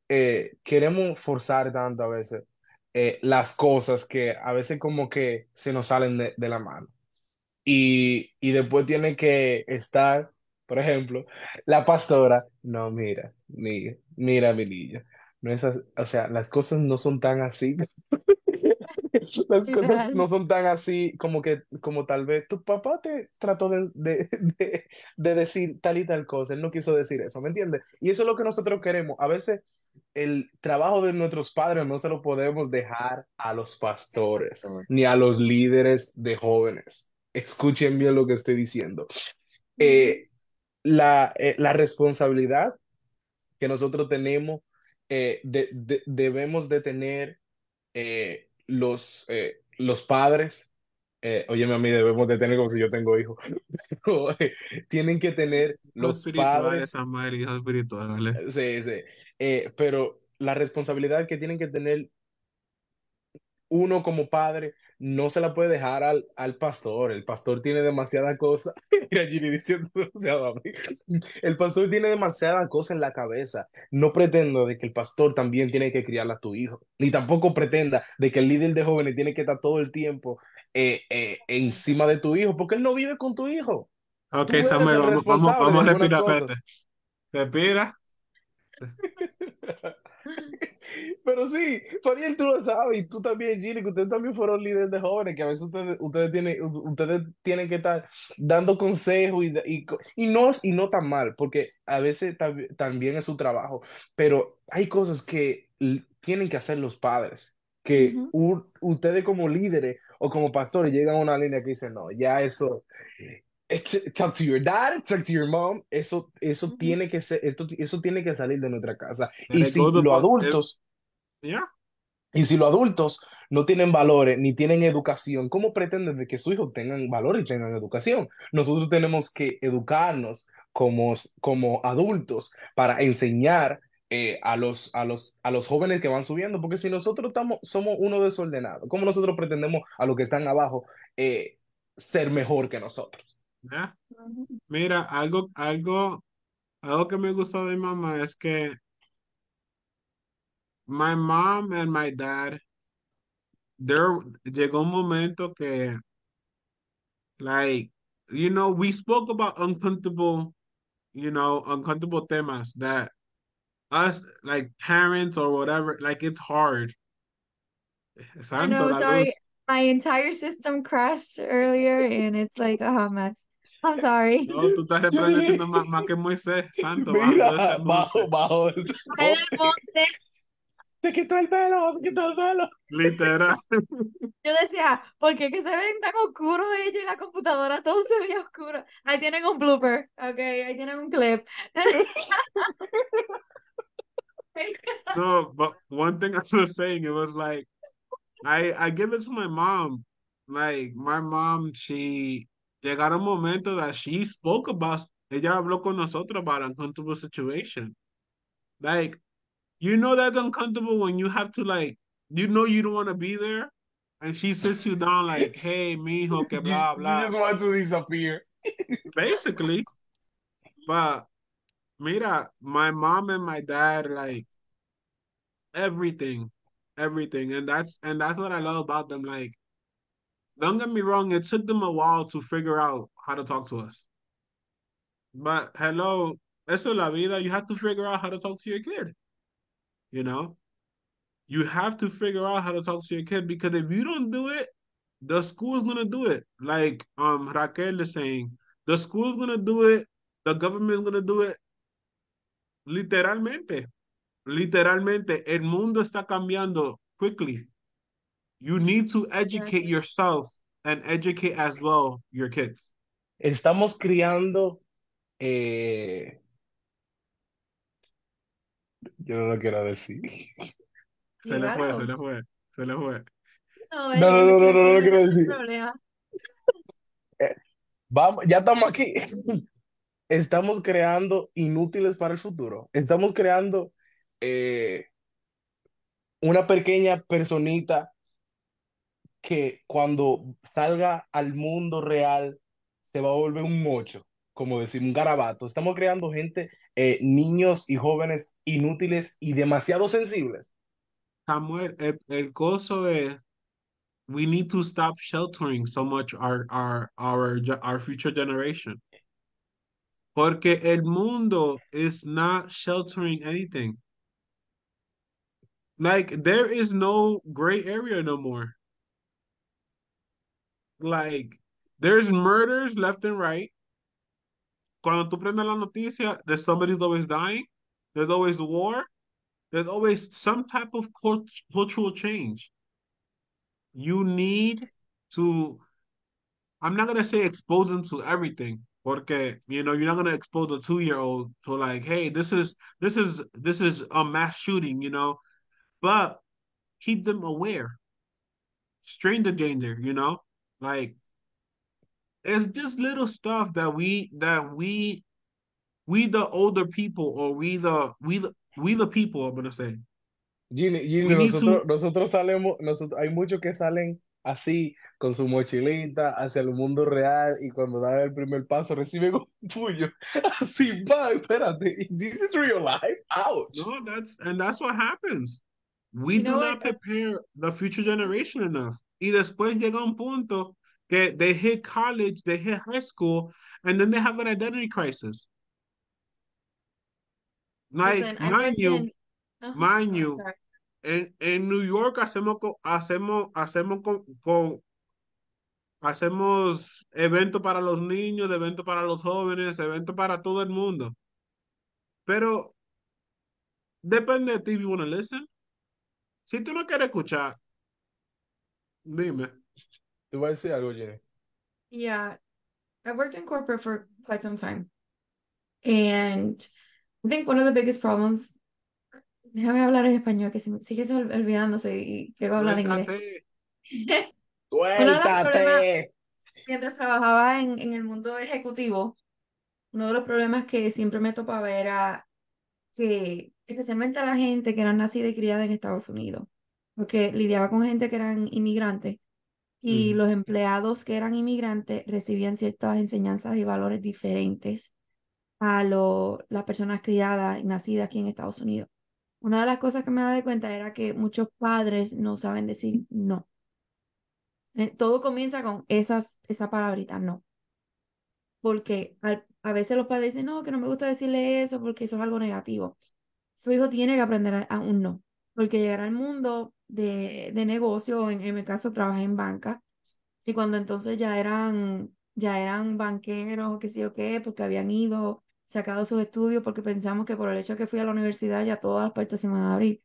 eh, queremos forzar tanto a veces eh, las cosas que a veces como que se nos salen de, la mano. Y, y, después tiene que estar, por ejemplo, la pastora, no, mira, mira, mira mi niño. No es o sea, las cosas no son tan así. Las cosas no son tan así como que, como tal vez tu papá te trató de, de, de, decir tal y tal cosa, él no quiso decir eso, ¿me entiendes? Y eso es lo que nosotros queremos. A veces el trabajo de nuestros padres no se lo podemos dejar a los pastores ni a los líderes de jóvenes. Escuchen bien lo que estoy diciendo. Eh, la, eh, la, responsabilidad que nosotros tenemos, eh, debemos de tener los, los padres. oye, a mí debemos de tener como si yo tengo hijos. tienen que tener los padres. Sí, sí. Eh, pero la responsabilidad que tienen que tener uno como padre no se la puede dejar al, al pastor. El pastor tiene demasiada cosa. El pastor tiene demasiada cosa en la cabeza. No pretendo de que el pastor también tiene que criar a tu hijo. Ni tampoco pretenda de que el líder de jóvenes tiene que estar todo el tiempo eh, eh, encima de tu hijo, porque él no vive con tu hijo. Ok, Samuel, vamos, vamos, vamos a respirar. Respira. Pero sí, Fariel, tú lo sabes, y tú también, Gilly, que ustedes también fueron líderes de jóvenes, que a veces ustedes, ustedes, tienen, ustedes tienen que estar dando consejos y, y, y, no, y no tan mal, porque a veces también es su trabajo, pero hay cosas que tienen que hacer los padres, que ustedes como líderes o como pastores llegan a una línea que dicen, no, ya eso, talk to your dad, talk to your mom, eso, eso tiene que ser, esto, eso tiene que salir de nuestra casa. y si los adultos, y si los adultos no tienen valores ni tienen educación, ¿cómo pretenden que sus hijos tengan valores y tengan educación? Nosotros tenemos que educarnos como, como adultos para enseñar eh, a, los, a, los, a los jóvenes que van subiendo, porque si nosotros estamos, somos uno desordenado, ¿cómo nosotros pretendemos a los que están abajo eh, ser mejor que nosotros? Mira, algo, algo, algo que me gustó de mi mamá es que my mom and my dad, there llegó un momento que, like, you know, we spoke about uncomfortable, you know, uncomfortable temas that us, like parents or whatever, like it's hard. I know, sorry. My entire system crashed earlier and it's like a hot mess. I'm sorry. No, tú estás reprendiendo más, más que Moisés, santo. Mira, bajo, bajo. el monte. Se quitó el pelo, se quitó el pelo. Literal. Yo decía, ¿por qué que se ven tan oscuros ellos y la computadora? Todo se ve oscuro. Ahí tienen un blooper, ok, ahí tienen un clip. no, but one thing I was saying, it was like, I, I give it to my mom. Like, my mom, she llegaron momentos that she spoke about, ella habló con nosotros about uncomfortable situation. Like, you know that's uncomfortable when you have to like, you know you don't want to be there, and she sits you down like, hey, mijo, que blah, blah. You just want to disappear. Basically. But, mira, my mom and my dad, like, everything, everything. And that's, and that's what I love about them. Like, don't get me wrong, it took them a while to figure out how to talk to us. But hello, eso es la vida. You have to figure out how to talk to your kid. You know, you have to figure out how to talk to your kid because if you don't do it, the school's gonna do it. Like um Raquel is saying, the school's gonna do it, the government's gonna do it. Literalmente, literalmente, el mundo está cambiando quickly. You need to educate yourself and educate as well your kids. Estamos criando eh, yo no lo quiero decir. Se le fue, se le fue, se le fue. No, no, no, no, no, lo quiero decir. Eh, vamos, ya estamos aquí. Estamos creando inútiles para el futuro. Estamos creando eh, una pequeña personita que cuando salga al mundo real se va a volver un mocho, como decir, un garabato. Estamos creando gente, eh, niños y jóvenes inútiles y demasiado sensibles. Samuel, el, el coso es we need to stop sheltering so much our our our our future generation. Porque el mundo is not sheltering anything. Like there is no gray area no more. Like there's murders left and right. Cuando tú prendes la noticia, there's somebody's always dying. There's always war. There's always some type of cultural change you need to I'm not gonna say expose them to everything. Porque you know, you're not gonna expose a two year old to like, hey, this is this is this is a mass shooting, you know. But keep them aware. Stranger danger, you know? Like it's just little stuff that we that we we the older people or we the we the we the people I'm gonna say Gini, Gini nosotros, nosotros salemos, nosotros, hay muchos que salen así, con su mochilita, hacia el mundo real, y cuando dan el primer paso reciben un puño. Así, va, espérate, this is real life, ouch. No, that's, and that's what happens. We do not prepare the future generation enough. Y después llega un punto que they hit college, they hit high school, and then they have an identity crisis. Like, mind you, Mind you, en, en, New York hacemos hacemos hacemos con, con hacemos eventos para los niños, eventos para los jóvenes, eventos para todo el mundo. Pero depende de ti if you want to listen. Si tú no quieres escuchar, dime. Te voy a decir algo, Jenny. Yeah, I've worked in corporate for quite some time. And I think one of the biggest problems Déjame hablar en español, que si sigue olvidándose y llego a hablar inglés. Suéltate. mientras trabajaba en, en el mundo ejecutivo, uno de los problemas que siempre me topaba era que, especialmente a la gente que era nacida y criada en Estados Unidos, porque lidiaba con gente que eran inmigrantes y los empleados que eran inmigrantes recibían ciertas enseñanzas y valores diferentes a lo, las personas criadas y nacidas aquí en Estados Unidos. Una de las cosas que me dado cuenta era que muchos padres no saben decir no. Eh, todo comienza con esas, esa palabrita, no. Porque a veces los padres dicen, no, que no me gusta decirle eso porque eso es algo negativo. Su hijo tiene que aprender a, un no. Porque llegar al mundo de, de negocio, en, en mi caso trabajé en banca, y cuando entonces ya eran, ya eran banqueros o qué sé yo qué, porque habían ido sacado sus estudios porque pensamos que por el hecho de que fui a la universidad ya todas las puertas se van a abrir.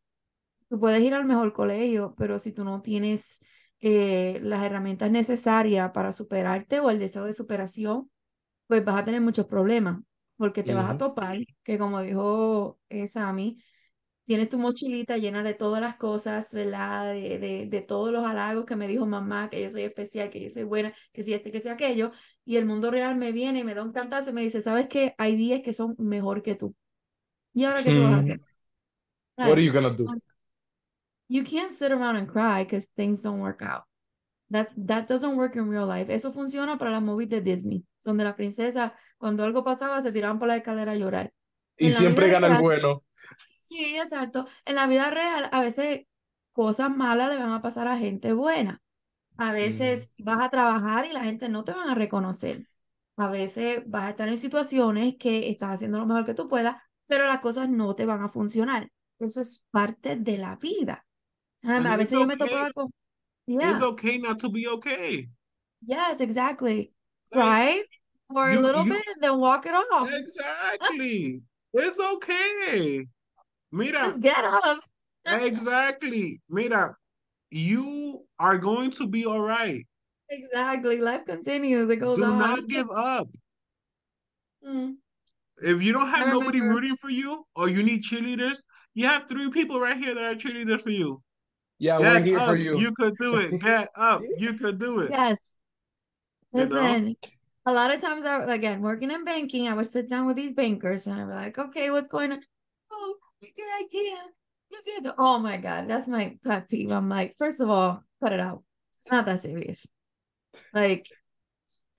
Tú puedes ir al mejor colegio, pero si tú no tienes eh, las herramientas necesarias para superarte o el deseo de superación, pues vas a tener muchos problemas, porque te vas a topar, que como dijo eh, Sammy, tienes tu mochilita llena de todas las cosas, ¿verdad? De, de, de, todos los halagos que me dijo mamá, que yo soy especial, que yo soy buena, que si este, que sea aquello, y el mundo real me viene y me da un cantazo y me dice, ¿sabes qué? Hay 10 que son mejor que tú. ¿Y ahora qué tú vas a hacer? What are you gonna do? You can't sit around and cry because things don't work out. That's, that doesn't work in real life. Eso funciona para las movies de Disney, donde la princesa, cuando algo pasaba, se tiraban por la escalera a llorar. Y siempre gana el bueno. Sí, exacto. En la vida real, a veces cosas malas le van a pasar a gente buena. A veces vas a trabajar y la gente no te van a reconocer. A veces vas a estar en situaciones que estás haciendo lo mejor que tú puedas, pero las cosas no te van a funcionar. Eso es parte de la vida. a veces yo me topaba con... Yeah. It's okay not to be okay. Yes, exactly. right? For you, a little you, bit and then walk it off. Exactly. it's okay. Mira. Just get up. exactly. Mira, you are going to be all right. Exactly. Life continues. It goes Do on. Do not give up. Mm. If you don't have nobody rooting for you or you need cheerleaders, you have three people right here that are cheerleaders for you. Yeah, Get we're here up. for you. You could do it. Get up. You could do it. Yes. Listen, you know? a lot of times, I, again, working in banking, I would sit down with these bankers and I'd be like, okay, what's going on? Oh, I can't. Oh my God, that's my pet peeve. I'm like, first of all, cut it out. It's not that serious. Like,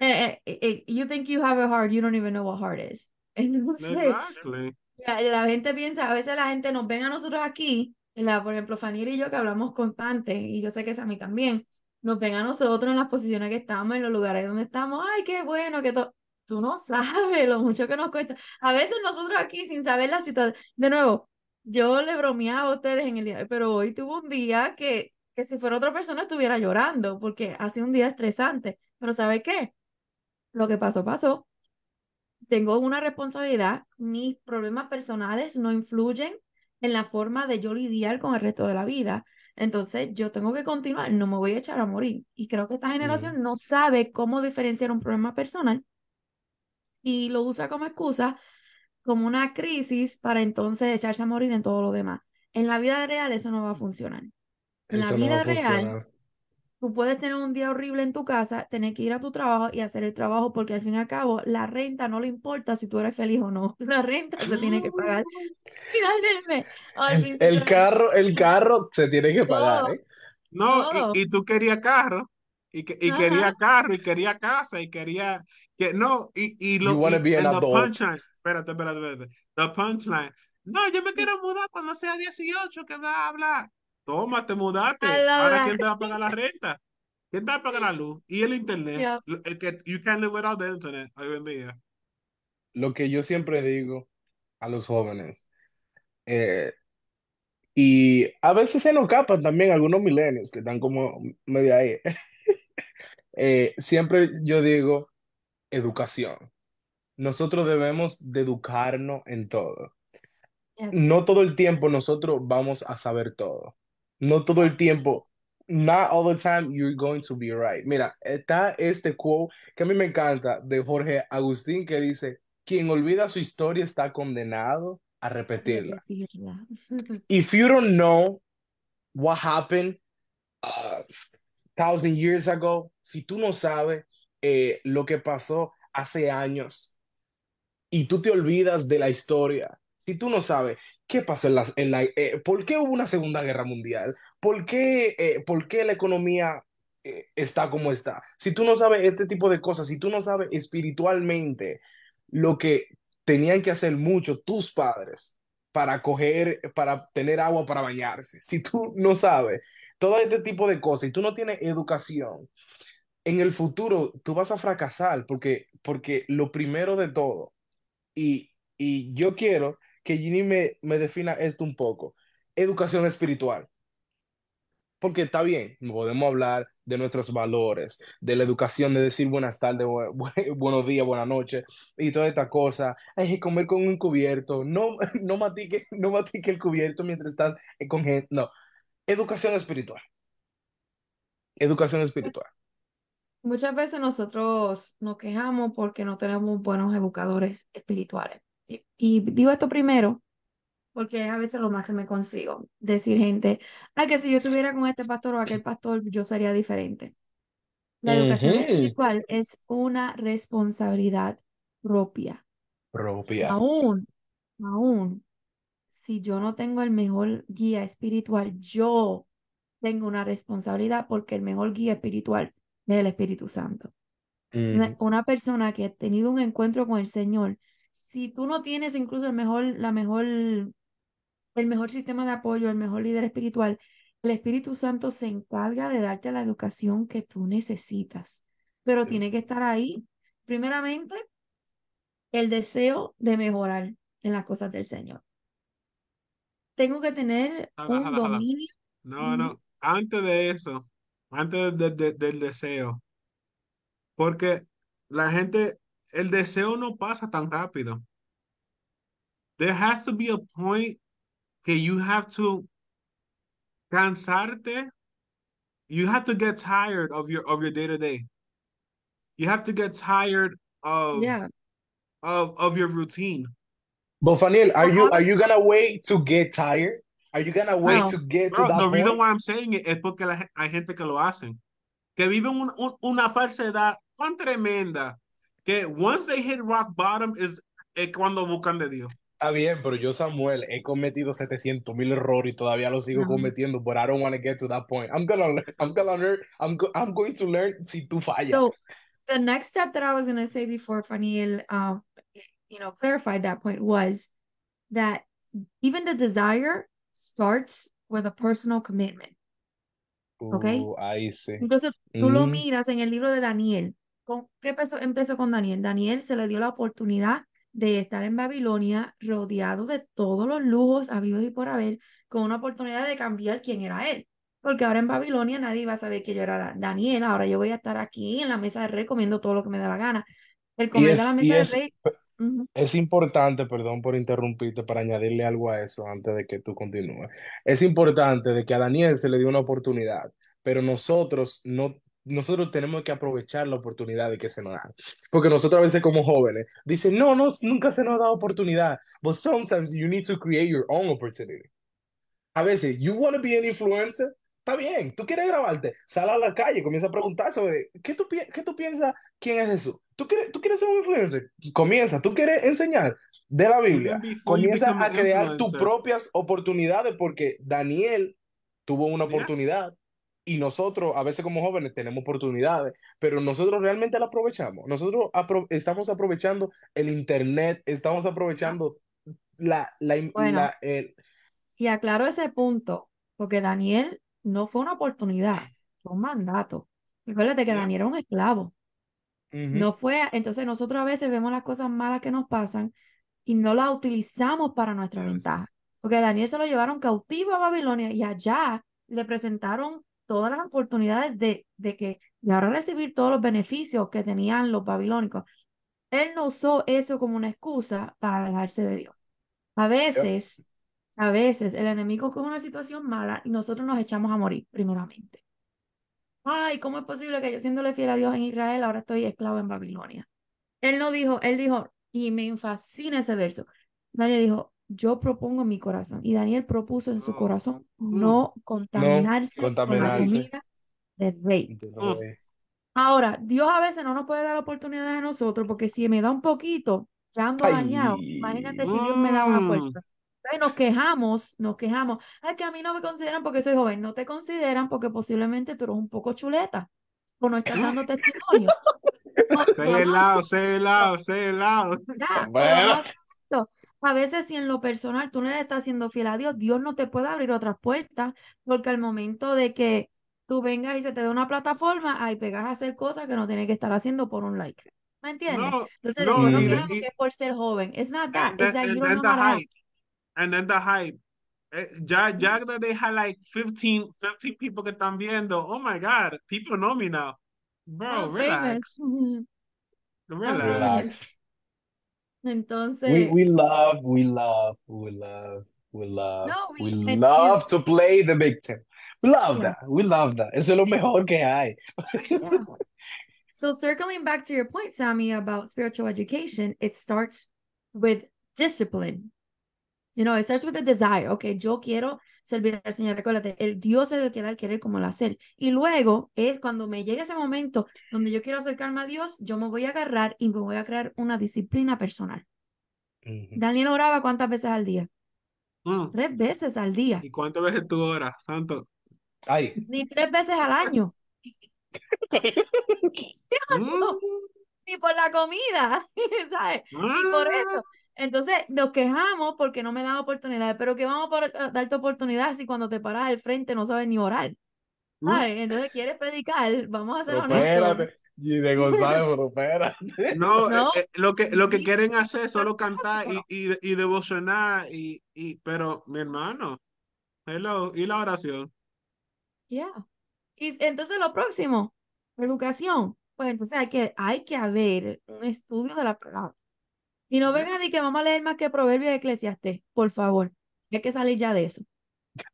eh, eh, eh, you think you have it hard, you don't even know what hard is. exactly. La, la gente piensa, a veces la gente nos ven a nosotros aquí, la, por ejemplo, Fanny y yo que hablamos constante, y yo sé que es a mí también, nos ven a nosotros en las posiciones que estamos, en los lugares donde estamos, ay, qué bueno, que todo. Tú no sabes lo mucho que nos cuesta. A veces nosotros aquí, sin saber la situación, de nuevo, yo le bromeaba a ustedes en el día, pero hoy tuvo un día que, que si fuera otra persona estuviera llorando, porque hace un día estresante. Pero ¿sabe qué? Lo que pasó, pasó tengo una responsabilidad, mis problemas personales no influyen en la forma de yo lidiar con el resto de la vida. Entonces, yo tengo que continuar, no me voy a echar a morir. Y creo que esta generación no sabe cómo diferenciar un problema personal y lo usa como excusa, como una crisis para entonces echarse a morir en todo lo demás. En la vida real eso no va a funcionar. En la vida real, Tú puedes tener un día horrible en tu casa, tener que ir a tu trabajo y hacer el trabajo porque al fin y al cabo la renta no le importa si tú eres feliz o no. La renta se tiene que pagar. Final El, carro, el carro se tiene que pagar, ¿eh? No, y, tú querías carro, y, y quería carro, y quería casa, y quería que no, y, y lo y, en the punchline, espérate, espérate, espérate. The punchline. No, yo me quiero mudar cuando sea 18, que va a hablar. Toma, te mudaste. Ahora, ¿quién te va a pagar la renta? ¿Quién te va a pagar la luz? Y el internet. El que you can't live without the internet hoy en día. Lo que yo siempre digo a los jóvenes, eh, y a veces se nos capan también algunos milenios que están como medio ahí. Eh, siempre yo digo educación. Nosotros debemos de educarnos en todo. No todo el tiempo nosotros vamos a saber todo. No todo el tiempo. Not all the time you're going to be right. Mira, está este quote que a mí me encanta de Jorge Agustín que dice, quien olvida su historia está condenado a repetirla. If you don't know what happened a uh, thousand years ago, si tú no sabes eh, lo que pasó hace años y tú te olvidas de la historia, si tú no sabes ¿Qué pasó en la... En la eh, ¿Por qué hubo una Segunda Guerra Mundial? ¿Por qué, eh, ¿por qué la economía eh, está como está? Si tú no sabes este tipo de cosas, si tú no sabes espiritualmente lo que tenían que hacer mucho tus padres para coger, para tener agua para bañarse, si tú no sabes todo este tipo de cosas y tú no tienes educación, en el futuro tú vas a fracasar porque, porque lo primero de todo, y, y yo quiero que Ginny me, me defina esto un poco. Educación espiritual. Porque está bien, podemos hablar de nuestros valores, de la educación, de decir buenas tardes, buenos días, buenas noches y toda esta cosa. Hay que comer con un cubierto, no, no, matique, no matique el cubierto mientras estás con gente. No, educación espiritual. Educación espiritual. Muchas veces nosotros nos quejamos porque no tenemos buenos educadores espirituales. Y, digo esto primero porque a veces lo más que me consigo. Decir gente, ay, que si yo estuviera con este pastor o aquel pastor, yo sería diferente. La educación espiritual es una responsabilidad propia. Propia. Aún, aún, si yo no tengo el mejor guía espiritual, yo tengo una responsabilidad porque el mejor guía espiritual es el Espíritu Santo. una persona que ha tenido un encuentro con el Señor si tú no tienes incluso el mejor, la mejor, el mejor sistema de apoyo, el mejor líder espiritual, el Espíritu Santo se encarga de darte la educación que tú necesitas, pero tiene que estar ahí. primeramente, el deseo de mejorar en las cosas del Señor. Tengo que tener un dominio. No, no, antes de eso, antes del deseo, porque la gente, el deseo no pasa tan rápido. There has to be a point que you have to cansarte. You have to get tired of your of your day to day. You have to get tired of Yeah. of of your routine. But Faniel, are you are you gonna wait to get tired? Are you gonna wait No. to get to Bro, that the reason point? why I'm saying it es porque la, hay gente que lo hacen. Que viven un- un- una falsedad tan tremenda que once they hit rock bottom es, es cuando buscan de Dios. Está bien, pero yo, Samuel, he cometido 700 mil errores y todavía los sigo No. cometiendo, but I don't want to get to that point. I'm gonna learn, I'm gonna learn, I'm, go- I'm going to learn si tú fallas. So the next step that I was going to say before Faniel, um, you know, clarified that point was that even the desire starts with a personal commitment. ¿ok? Uh, ahí sí. Incluso tú lo Mm. miras en el libro de Daniel. ¿Con, ¿Qué empezó, empezó con Daniel? Daniel se le dio la oportunidad de estar en Babilonia rodeado de todos los lujos habidos y por haber, con una oportunidad de cambiar quién era él. Porque ahora en Babilonia nadie va a saber que yo era Daniel, ahora yo voy a estar aquí en la mesa del rey comiendo todo lo que me da la gana. El comer de es, la y mesa del rey, es importante, perdón por interrumpirte, para añadirle algo a eso antes de que tú continúes. Es importante de que a Daniel se le dio una oportunidad, pero nosotros no, nosotros tenemos que aprovechar la oportunidad de que se nos da. Porque nosotros a veces como jóvenes dicen, no, no, nunca se nos da oportunidad. But sometimes you need to create your own opportunity. A veces, you want to be an influencer, está bien, tú quieres grabarte, sal a la calle, comienza a preguntar sobre qué tú, pi- qué tú piensas, quién es Jesús. ¿Tú quieres, tú quieres ser un influencer? Comienza, tú quieres enseñar de la Biblia, comienza a crear tus propias oportunidades porque Daniel tuvo una oportunidad y nosotros a veces como jóvenes tenemos oportunidades, pero nosotros realmente la aprovechamos. Nosotros apro- estamos aprovechando el internet, estamos aprovechando la, la, Bueno. la- el- Y aclaro ese punto, porque Daniel no fue una oportunidad, fue un mandato. Recuérdate que. Daniel era un esclavo. No fue, entonces nosotros a veces vemos las cosas malas que nos pasan y no las utilizamos para nuestra Yes. ventaja. Porque a Daniel se lo llevaron cautivo a Babilonia y allá le presentaron todas las oportunidades de, de que de ahora recibir todos los beneficios que tenían los babilónicos. Él no usó eso como una excusa para alejarse de Dios. A veces, a veces el enemigo coge una situación mala y nosotros nos echamos a morir primeramente. Ay, ¿cómo es posible que yo siéndole fiel a Dios en Israel ahora estoy esclavo en Babilonia? Él no dijo, él dijo, y me fascina ese verso. Daniel dijo, yo propongo en mi corazón. Y Daniel propuso en su corazón Mm. no contaminarse con la contaminarse. comida del rey. Oh. Ahora, Dios a veces no nos puede dar oportunidades a nosotros porque si me da un poquito, ya ando Ay. dañado. Imagínate si Dios me da una Mm. puerta. Entonces nos quejamos, nos quejamos. Ay, que a mí no me consideran porque soy joven. No te consideran porque posiblemente tú eres un poco chuleta o no estás dando testimonio. O- Say vamos it loud, say it loud, say it loud. ya, o Bueno. vamos a veces si en lo personal tú no le estás siendo fiel a Dios, Dios no te puede abrir otras puertas porque al momento de que tú vengas y se te dé una plataforma, ahí pegas a hacer cosas que no tienes que estar haciendo por un like. ¿Me entiendes? No, Entonces no, y- y- que es por ser joven. It's not that. and It's that you don't know how to and then the hype. Eh, ya, ya that they had like 15, 15 people que están viendo. Oh my God, people know me now. Bro, I'm relax, relax. Relax. Entonces, We we love, we love, we love, we love, No, we- we love to play the victim. We love Yes. that. We love that. Eso es lo mejor que hay. Yeah. So circling back to your point, Sammy, about spiritual education, it starts with discipline. You know, it starts with a desire. Okay, yo quiero servir al Señor. Recuérdate, el Dios es el que da el querer como el hacer. Y luego es cuando me llegue ese momento donde yo quiero acercarme a Dios, yo me voy a agarrar y me voy a crear una disciplina personal. Daniel oraba cuántas veces al día? Mm. Tres veces al día. ¿Y cuántas veces tú oras, Santo? Ay, Ni tres veces al año. Mm. Ni por la comida. ¿Sabes? Y por Ah. eso. Entonces nos quejamos porque no me dan oportunidades, pero que vamos a darte oportunidad si cuando te paras al frente no sabes ni orar. ¿Sabes? Entonces quieres predicar, vamos a ser honestos. espérate. Y de González, pero No, no. Eh, eh, lo, que, lo que quieren hacer es solo cantar y, y, y devocionar, y, y, pero mi hermano, hello, y la oración. Ya. Y entonces lo próximo, educación. Pues entonces hay que, hay que haber un estudio de la palabra. Y no vengan ni que vamos a leer más que Proverbios de Eclesiastés, por favor. Hay que salir ya de eso.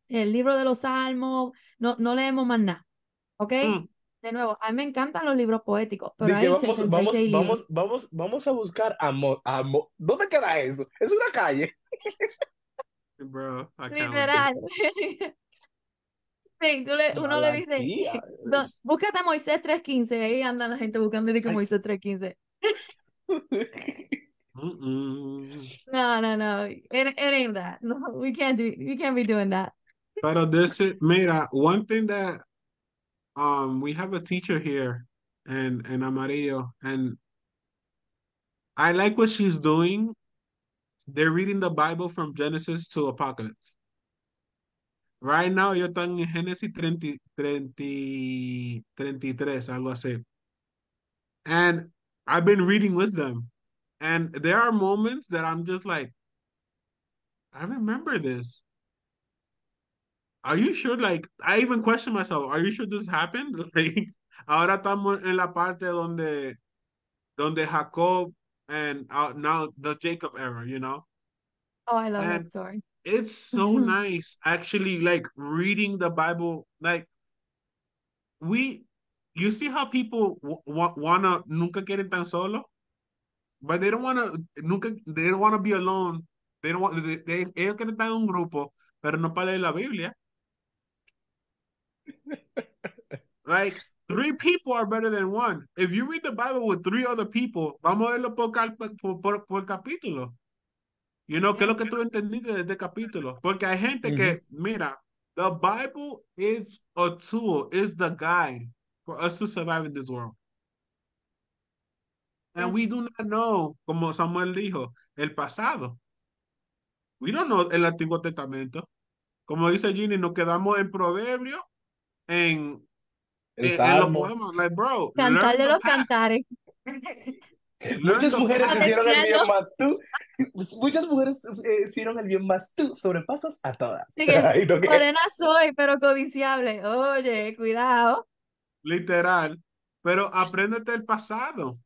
El libro de los salmos, no, no leemos más nada. ¿Ok? Mm. De nuevo, a mí me encantan los libros poéticos, pero hay vamos, vamos, vamos, vamos, vamos a buscar amor, amor. ¿Dónde queda eso? Es una calle. Bro, Literal. Sí, tú le, uno le dice, búscate a Moisés 3.15, ahí andan la gente buscando de que Moisés 3.15. no, no, no, it, it ain't that. No, we can't do, we can't be doing that. Pero this is, mira, one thing that um we have a teacher here and and Amarillo and I like what she's doing. They're reading the Bible from Genesis to Apocalypse. Right now, yo están en Génesis 30, 30, 33, algo así. And I've been reading with them. And there are moments that I'm just like, I remember this. Are you sure? Like, I even question myself, are you sure this happened? Like, ahora estamos en la parte donde, donde Jacob and uh, now the Jacob era, you know? Oh, I love and that story. It's so nice actually, like reading the Bible. Like, we, you see how people wanna nunca quieren tan solo, but they don't wanna nunca, they don't wanna be alone. They don't want, they, they, ellos quieren estar en un grupo, pero no para leer la Biblia. like three people are better than one. If you read the Bible with three other people, vamos a verlo por, por, por, por capítulo. You know, ¿qué es lo que tú entendiste de este capítulo? Porque hay gente que, mm-hmm. mira, the Bible is a tool, is the guide for us to survive in this world. And we do not know, como Samuel dijo, el pasado. We don't know el Antiguo Testamento. Como dice Ginny, nos quedamos en Proverbio en, en, en, los poemas. Like, bro, Cantarle los cantares. Muchas mujeres hicieron el bien más tú. Muchas mujeres hicieron el bien más tú. Sobrepasas a todas. Sí, morena soy, pero codiciable. Oye, cuidado. Literal. Pero apréndete el pasado.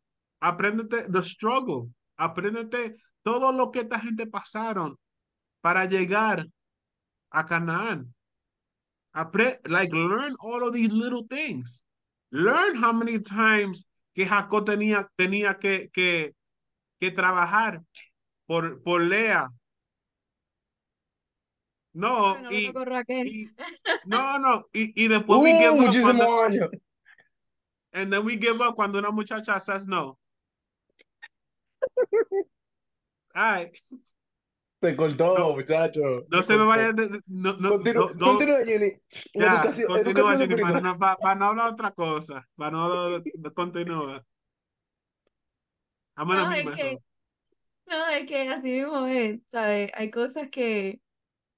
Apréndete the struggle. Apréndete todo lo que esta gente pasaron para llegar a Canaán. Apre like learn all of these little things. Learn how many times que Jacob tenía, tenía que, que, que trabajar por, por Lea. No, no y, y, no, no, y, y después uh, we give up cuando, and then we give up cuando una muchacha says no. Ay. Se cortó, no, muchacho. No se, se me vaya. No, no, continúa, no, continúa, Jenny. Ya, educación, continúa, Jenny, para no, para, para no hablar otra cosa. Para no, no continúa. No, es que, no, es que así mismo es, ¿sabes? Hay cosas que,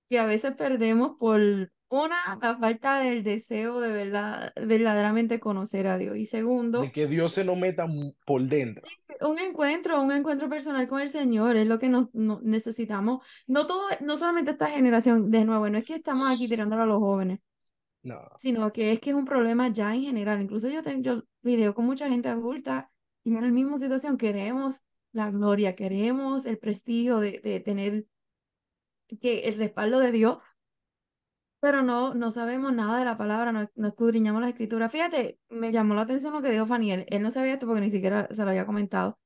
que a veces perdemos por una, la falta del deseo de verdad, verdaderamente conocer a Dios. Y segundo, de que Dios se nos meta por dentro. Un encuentro, un encuentro personal con el Señor es lo que nos, necesitamos. No todo, no solamente esta generación, de nuevo, no es que estamos aquí tirándolo a los jóvenes. No. Sino que es que es un problema ya en general. Incluso yo tengo yo video con mucha gente adulta y en la misma situación queremos la gloria, queremos el prestigio de, de tener que el respaldo de Dios, pero no, no sabemos nada de la palabra, no, no escudriñamos la escritura. Fíjate, me llamó la atención lo que dijo Faniel, él no sabía esto porque ni siquiera se lo había comentado.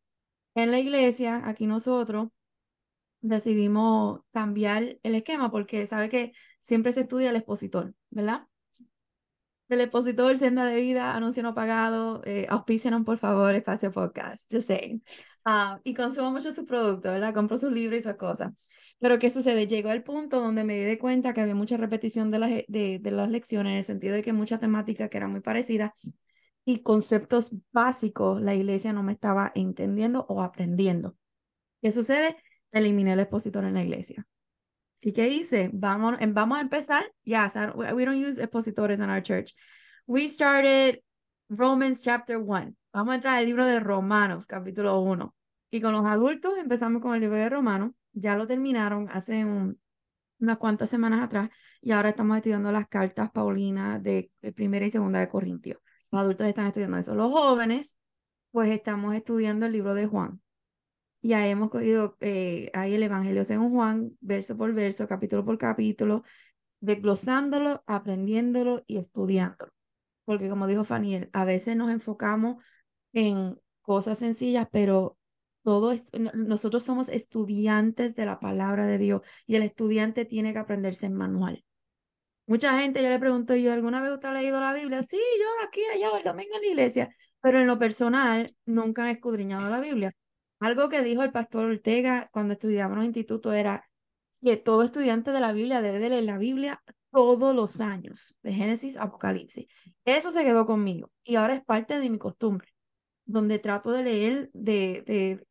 En la iglesia, aquí nosotros decidimos cambiar el esquema porque sabe que siempre se estudia el expositor, ¿verdad? El expositor, Senda de Vida, anuncio no pagado, eh, auspícianos por favor, Espacio Podcast, just saying. Ah, y consumo mucho su producto, ¿verdad? Compro sus libros y esas cosas. Pero ¿qué sucede? Llegó al punto donde me di cuenta que había mucha repetición de las, de, de las lecciones, en el sentido de que mucha temática que era muy parecida y conceptos básicos la iglesia no me estaba entendiendo o aprendiendo. ¿Qué sucede? Eliminé el expositor en la iglesia. ¿Y qué hice? Vamos, vamos a empezar. Yes, we don't use expositores in our church. We started Romans chapter 1. vamos a entrar al libro de Romanos, capítulo 1. Y con los adultos empezamos con el libro de Romanos, ya lo terminaron hace unas cuantas semanas atrás y ahora estamos estudiando las cartas Paulinas de, primera y segunda de Corintios. Los adultos están estudiando eso. Los jóvenes, pues estamos estudiando el libro de Juan. Ya hemos cogido eh, ahí el Evangelio según Juan, verso por verso, capítulo por capítulo, desglosándolo, aprendiéndolo y estudiándolo. Porque como dijo Faniel, a veces nos enfocamos en cosas sencillas, pero todo nosotros somos estudiantes de la palabra de Dios y el estudiante tiene que aprenderse en manual. Mucha gente, yo le pregunto, ¿yo alguna vez usted ha leído la Biblia? Sí, yo aquí, allá, el domingo en la iglesia, pero en lo personal nunca he escudriñado la Biblia. Algo que dijo el pastor Ortega cuando estudiábamos en el instituto era que todo estudiante de la Biblia debe de leer la Biblia todos los años, de Génesis a Apocalipsis. Eso se quedó conmigo y ahora es parte de mi costumbre, donde trato de leer de, de,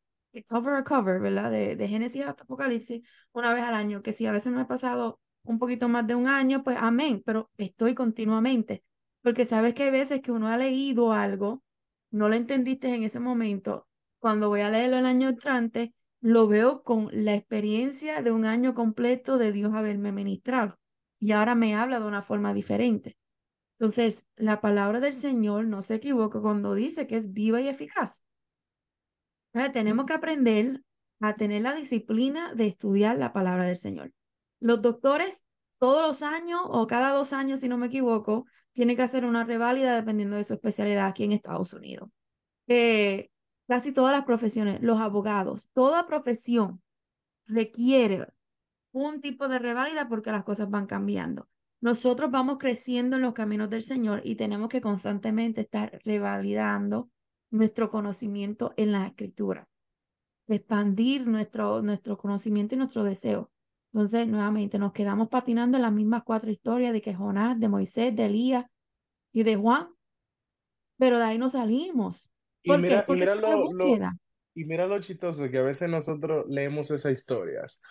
cover a cover, ¿verdad? De, de Génesis hasta Apocalipsis una vez al año, que si a veces me he pasado un poquito más de un año, pues amén, pero estoy continuamente, porque sabes que hay veces que uno ha leído algo, no lo entendiste en ese momento, cuando voy a leerlo el año entrante, lo veo con la experiencia de un año completo de Dios haberme ministrado. Y ahora me habla de una forma diferente. Entonces, la palabra del Señor no se equivoca cuando dice que es viva y eficaz. Tenemos que aprender a tener la disciplina de estudiar la palabra del Señor. Los doctores todos los años o cada dos años, si no me equivoco, tienen que hacer una reválida dependiendo de su especialidad aquí en Estados Unidos. Eh, casi todas las profesiones, los abogados, toda profesión requiere un tipo de reválida porque las cosas van cambiando. Nosotros vamos creciendo en los caminos del Señor y tenemos que constantemente estar revalidando nuestro conocimiento en la escritura, expandir nuestro, nuestro conocimiento y nuestro deseo. Entonces, nuevamente, nos quedamos patinando en las mismas cuatro historias de que Jonás, de Moisés, de Elías y de Juan, pero de ahí no salimos. Y mira, y mira lo, y mira lo chistoso que a veces nosotros leemos esas historias,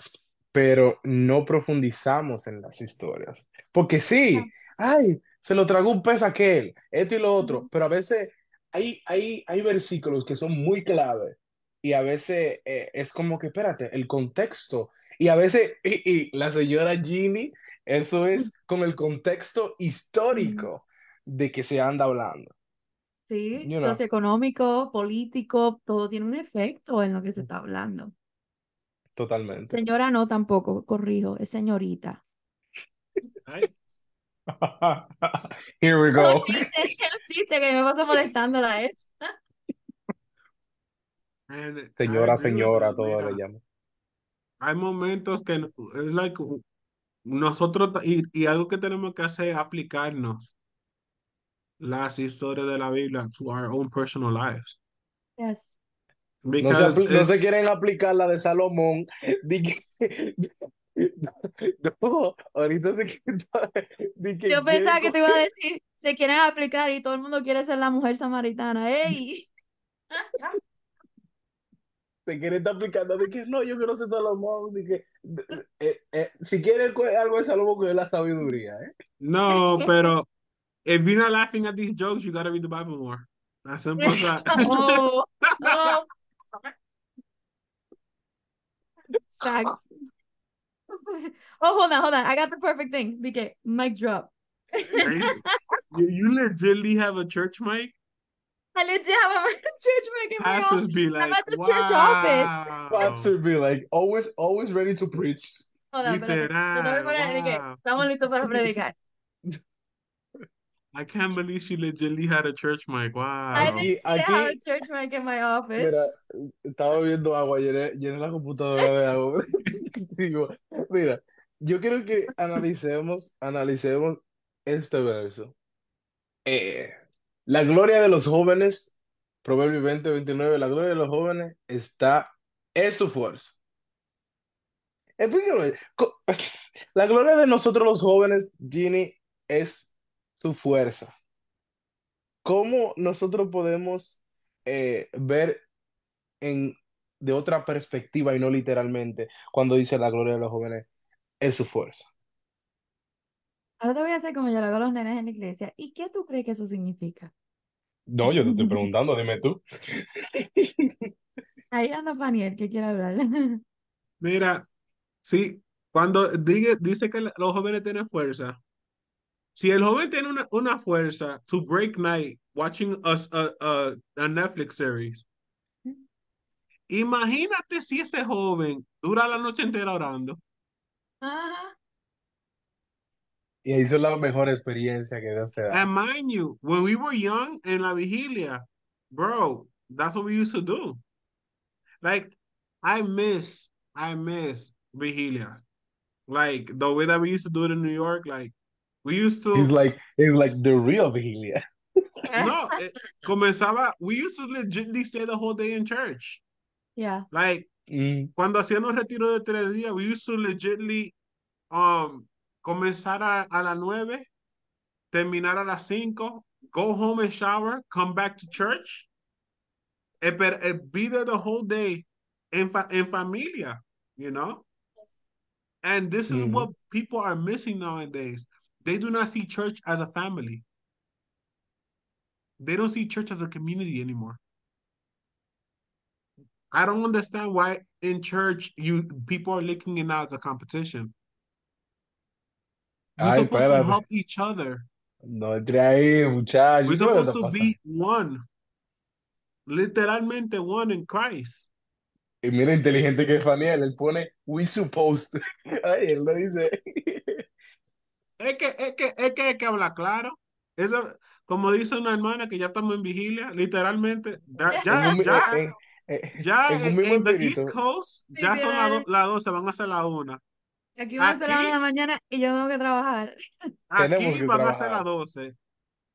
pero no profundizamos en las historias. Porque sí, ay, se lo tragó un pez aquel, esto y lo otro, pero a veces hay, hay, hay versículos que son muy clave y a veces eh, es como que, espérate, el contexto. Y a veces, y, la señora Ginny, eso es con el contexto histórico de que se anda hablando. Sí, socioeconómico, político, todo tiene un efecto en lo que se está hablando. Totalmente. Señora no tampoco, corrijo, es señorita. Here we go. Un chiste, un chiste que me pasa molestando la es. Señora, señora, todo le llamo. Hay momentos que es like nosotros y, y algo que tenemos que hacer es aplicarnos las historias de la Biblia to our own personal lives. Yes. No se, no se, quieren aplicar la de Salomón. no, ahorita se que Yo pensaba que te iba a decir, se quieren aplicar y todo el mundo quiere ser la mujer samaritana. ¡Ey! se quieren estar aplicando de que no, yo quiero ser Salomón. De que, eh, eh, si quieren algo de Salomón, que es la sabiduría. ¿eh? No, pero if you're not laughing at these jokes, you gotta read the Bible more. As simple as that. oh. Facts. Oh, hold on, hold on. I got the perfect thing. Dije, mic drop. you, you legitimately have a church mic? I legit have a church mic in my office. be like, I'm at the wow. church office. Pastors be like, always, always ready to preach. Hold on, Literal, wow. Estamos listos para predicar. I can't believe she legitimately had a church mic. Wow. I aquí, have a church mic in my office. Mira, estaba viendo agua, llené, llené la computadora de agua. Digo, mira, yo quiero que analicemos, analicemos este verso. Eh, la gloria de los jóvenes, Proverbio 20, 29, la gloria de los jóvenes está en su fuerza. Explícame. La gloria de nosotros los jóvenes, Ginny, es su fuerza. ¿Cómo nosotros podemos eh, ver en, de otra perspectiva y no literalmente cuando dice la gloria de los jóvenes es su fuerza? Ahora te voy a hacer como yo le hago a los nenes en la iglesia. ¿Y qué tú crees que eso significa? No, yo te estoy preguntando, dime tú. Ahí anda Faniel, que quiere hablar. Mira, sí, cuando dice, dice que los jóvenes tienen fuerza, si el joven tiene una, una fuerza to break night watching a, a, a Netflix series, imagínate si ese joven dura la noche entera orando. Ajá. Y ahí son la mejor experiencia que Dios te da. And mind you, when we were young in la vigilia, bro, that's what we used to do. Like, I miss, I miss vigilia. Like the way that we used to do it in New York, like we used to. It's like it's like the real vigilia. no, it, comenzaba. We used to legitly stay the whole day in church. Yeah. Like mm. cuando hacíamos retiro de tres días, we used to legitly um comenzar a, a las nueve, terminar a las cinco, go home and shower, come back to church, and, and be there the whole day in, fa in familia, you know? And this is mm what people are missing nowadays. They do not see church as a family. They don't see church as a community anymore. I don't understand why in church you people are looking it as a competition. We're Ay, supposed espérate. to help each other. No entre ahí, muchachos. We're supposed to be one. Literalmente one in Christ. Y mira, inteligente que es Faniel, él pone we supposed. Ay, él lo dice. Es que, es que, es que hay que hablar claro. Eso, como dice una hermana que ya estamos en vigilia, literalmente, ya, ya, ya, en, en, ya en, en the East Coast, ya son las la 12, van a ser las 1. Aquí van a ser las 1 de la mañana y yo tengo que trabajar. Aquí van a ser las 12.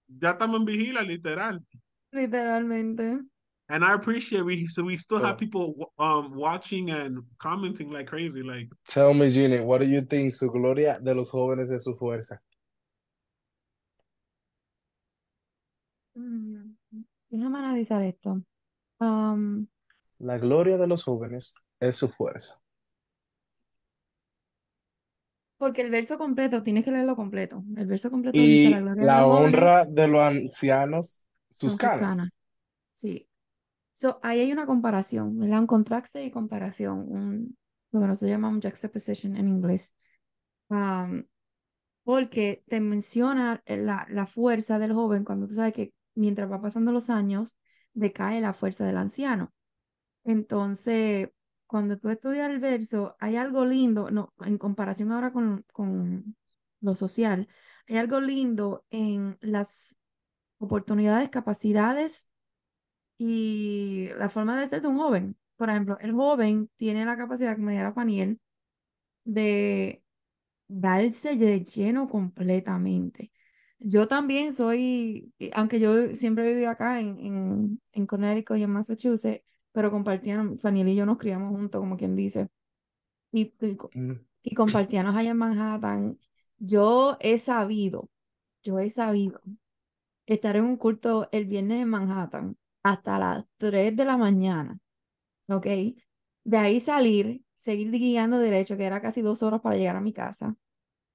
Ya estamos en vigilia, literal. Literalmente. And I appreciate we so we still have people um watching and commenting like crazy. Like, tell me, Gina, what do you think? Su gloria de los jóvenes es su fuerza. Mm, déjame analizar esto. Um, la gloria de los jóvenes es su fuerza. Porque el verso completo, tienes que leerlo completo. El verso completo y dice la gloria la de los honra de los ancianos, sus canas. Sí. So, ahí hay una comparación, ¿verdad? Un contraste y comparación, un, lo que nosotros llamamos juxtaposition en inglés. Um, porque te menciona la, la fuerza del joven cuando tú sabes que mientras va pasando los años, decae la fuerza del anciano. Entonces, cuando tú estudias el verso, hay algo lindo, no, en comparación ahora con, con lo social, hay algo lindo en las oportunidades, capacidades y la forma de ser de un joven. Por ejemplo, el joven tiene la capacidad, como dijera Faniel, de darse de lleno completamente. Yo también soy, aunque yo siempre viví acá en, en, en Connecticut y en Massachusetts, pero compartían, Faniel y yo nos criamos juntos, como quien dice, y, y, mm. y compartíamos allá en Manhattan. Yo he sabido, yo he sabido estar en un culto el viernes en Manhattan hasta las 3 de la mañana, ¿ok? De ahí salir, seguir guiando derecho, que era casi dos horas para llegar a mi casa,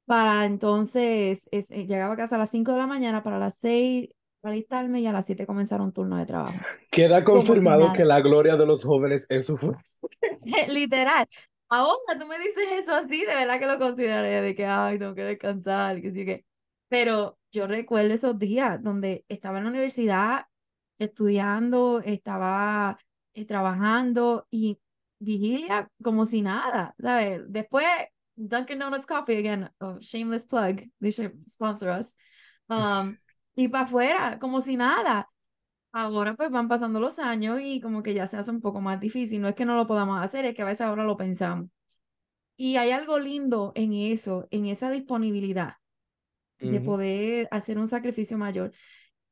para entonces, es, eh, llegaba a casa a las 5 de la mañana, para las 6 alistarme y a las 7 comenzar un turno de trabajo. Queda confirmado que la gloria de los jóvenes es su fuerza. Literal. Ahora tú me dices eso así, de verdad que lo consideré, de que, ay, tengo que descansar, que sí que... Pero yo recuerdo esos días donde estaba en la universidad estudiando, estaba eh, trabajando y vigilia como si nada, ¿sabes? Después, Dunkin' Donuts Coffee, again, oh, shameless plug, they should sponsor us. Um, y para afuera, como si nada. Ahora pues van pasando los años y como que ya se hace un poco más difícil. No es que no lo podamos hacer, es que a veces ahora lo pensamos. Y hay algo lindo en eso, en esa disponibilidad de poder hacer un sacrificio mayor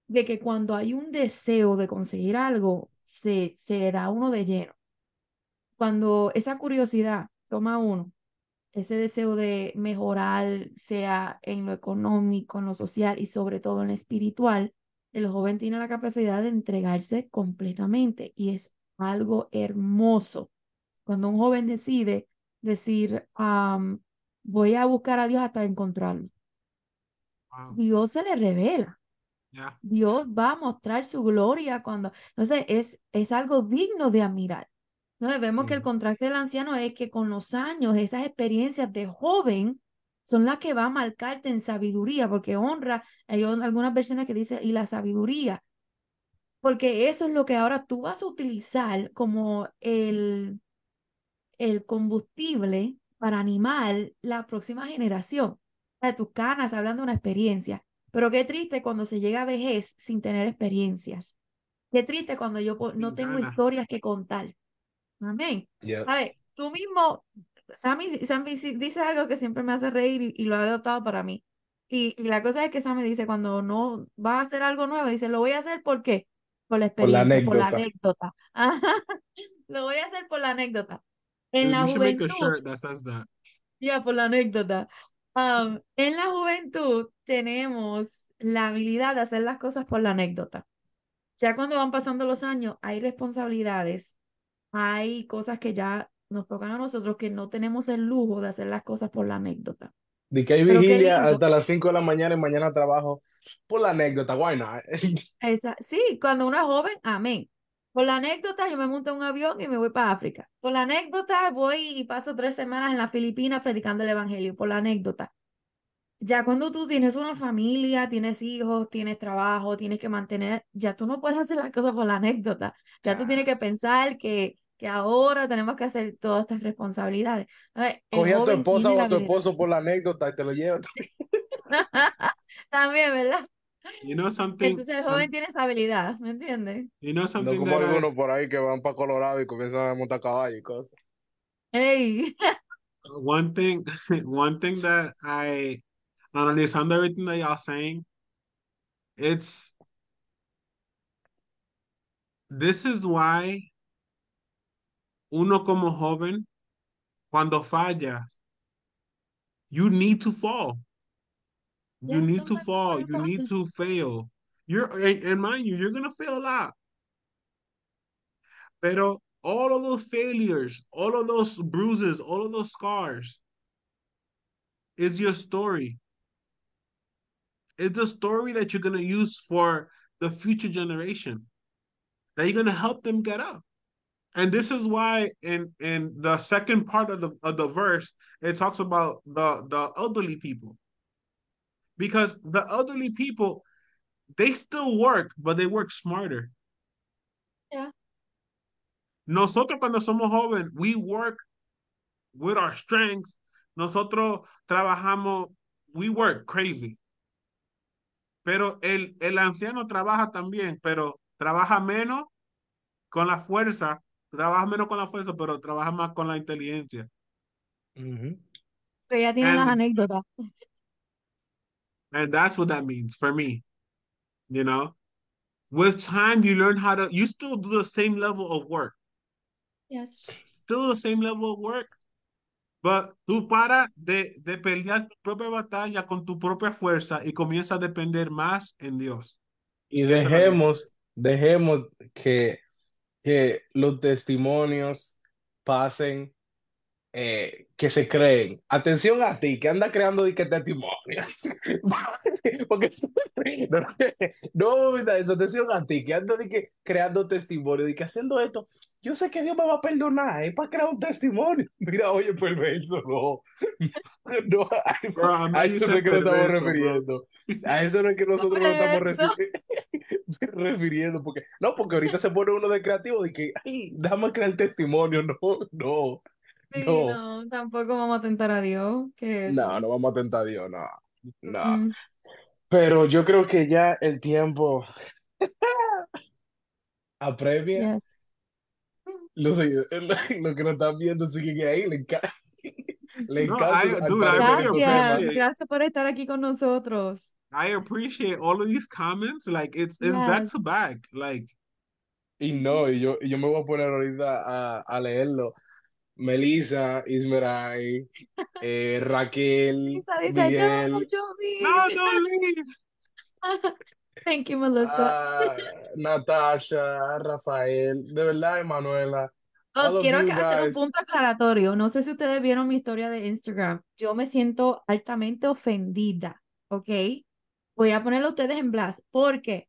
de que cuando hay un deseo de conseguir algo, se, se da uno de lleno. Cuando esa curiosidad toma uno, ese deseo de mejorar, sea en lo económico, en lo social y sobre todo en lo espiritual, el joven tiene la capacidad de entregarse completamente y es algo hermoso. Cuando un joven decide decir, voy a buscar a Dios hasta encontrarlo, Dios se le revela Dios va a mostrar su gloria cuando, entonces es, es algo digno de admirar. Entonces vemos que el contraste del anciano es que con los años, esas experiencias de joven son las que va a marcarte en sabiduría, porque honra, hay algunas versiones que dicen, y la sabiduría, porque eso es lo que ahora tú vas a utilizar como el, el combustible para animar la próxima generación. De tus canas, hablando de una experiencia. Pero qué triste cuando se llega a vejez sin tener experiencias. Qué triste cuando yo no tengo historias que contar. Amén. A ver, tú mismo, Sammy, Sammy, dice algo que siempre me hace reír y, lo ha adoptado para mí. Y, y, la cosa es que Sammy dice, cuando no va a hacer algo nuevo, dice, lo voy a hacer porque por la experiencia, por la anécdota. lo voy a hacer por la anécdota. En la juventud. Ya, por la anécdota. Um, en la juventud tenemos la habilidad de hacer las cosas por la anécdota. Ya cuando van pasando los años, hay responsabilidades, hay cosas que ya nos tocan a nosotros que no tenemos el lujo de hacer las cosas por la anécdota. De que hay vigilia hasta las 5 de la mañana y mañana trabajo por la anécdota, why not? Esa, sí, cuando uno es joven, amén. Por la anécdota, yo me monto en un avión y me voy para África. Por la anécdota, voy y paso tres semanas en las Filipinas predicando el Evangelio. Por la anécdota. Ya cuando tú tienes una familia, tienes hijos, tienes trabajo, tienes que mantener, ya tú no puedes hacer las cosas por la anécdota. Ya tú tienes que pensar que, que ahora tenemos que hacer todas estas responsabilidades. Cogí a tu esposa o a tu esposo por la anécdota y te lo llevas. También, ¿verdad? You know something. Entonces el joven tiene esa habilidad, ¿me entiendes? You know something. No como algunos por ahí que van para Colorado y comienzan a montar caballo y cosas. Hey. one thing, one thing that I, analizando everything that y'all saying, it's this is why uno como joven, cuando falla, you need to fall. You need to fall. You need to fail. You're and mind you, you're gonna fail a lot. Pero all of those failures, all of those bruises, all of those scars is your story. It's the story that you're gonna use for the future generation. That you're gonna help them get up. And this is why in in the second part of the of the verse, it talks about the the elderly people because the elderly people they still work, but they work smarter. Yeah. Nosotros cuando somos jóvenes, we work with our strengths. Nosotros trabajamos, we work crazy. Pero el, el anciano trabaja también, pero trabaja menos con la fuerza, trabaja menos con la fuerza, pero trabaja más con la inteligencia. Que ya tiene las anécdotas. And that's what that means for me. You know, with time, you learn how to, you still do the same level of work. Yes. Still the same level of work. But tú para de, de pelear tu propia batalla con tu propia fuerza y comienza a depender más en Dios. Y dejemos, dejemos que, que los testimonios pasen eh, que se creen. Atención a ti, que anda creando de que testimonio. Porque no, no, eso, atención a ti, que anda de que creando testimonio, de que haciendo esto, yo sé que Dios me va a perdonar, es para crear un testimonio. Mira, oye, perverso, no. No, a eso, a eso no es que nos estamos refiriendo. A eso no es que nosotros nos estamos refiriendo, porque, no, porque ahorita se pone uno de creativo de que, ay, déjame crear testimonio, no, no. Sí, no. tampoco vamos a tentar a Dios. No, no vamos a tentar a Dios, no. No. Pero yo creo que ya el tiempo apremia. Lo, lo, que nos están viendo sigue que ahí le encanta. Le encanta. gracias, gracias por estar aquí con nosotros. I appreciate all of these comments. Like it's it's back to back. Like y no, y yo, y yo me voy a poner ahorita a, a leerlo. Melissa, Ismeray, eh, Raquel, Lisa dice, Miguel. No, no, don't leave. Thank you, Melissa. Uh, Natasha, Rafael, de verdad, Emanuela. Oh, quiero hacer un punto aclaratorio. No sé si ustedes vieron mi historia de Instagram. Yo me siento altamente ofendida, ¿ok? voy a ponerlo a ustedes en blast, porque,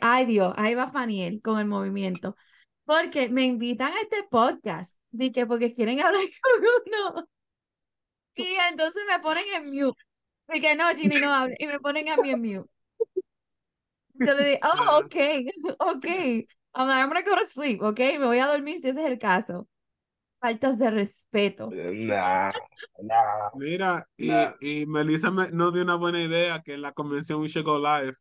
ay Dios, ahí va Faniel con el movimiento, porque me invitan a este podcast, dije, porque quieren hablar con uno, y entonces me ponen en mute, que no, Ginny, no hable, y me ponen a mí en mute. Yo le digo, oh, ok, ok, I'm, I'm gonna go to sleep, ok, me voy a dormir si ese es el caso. Faltas de respeto. Nah, nah. Mira, y, Nah. y Melissa me, nos dio una buena idea que en la convención we should go live.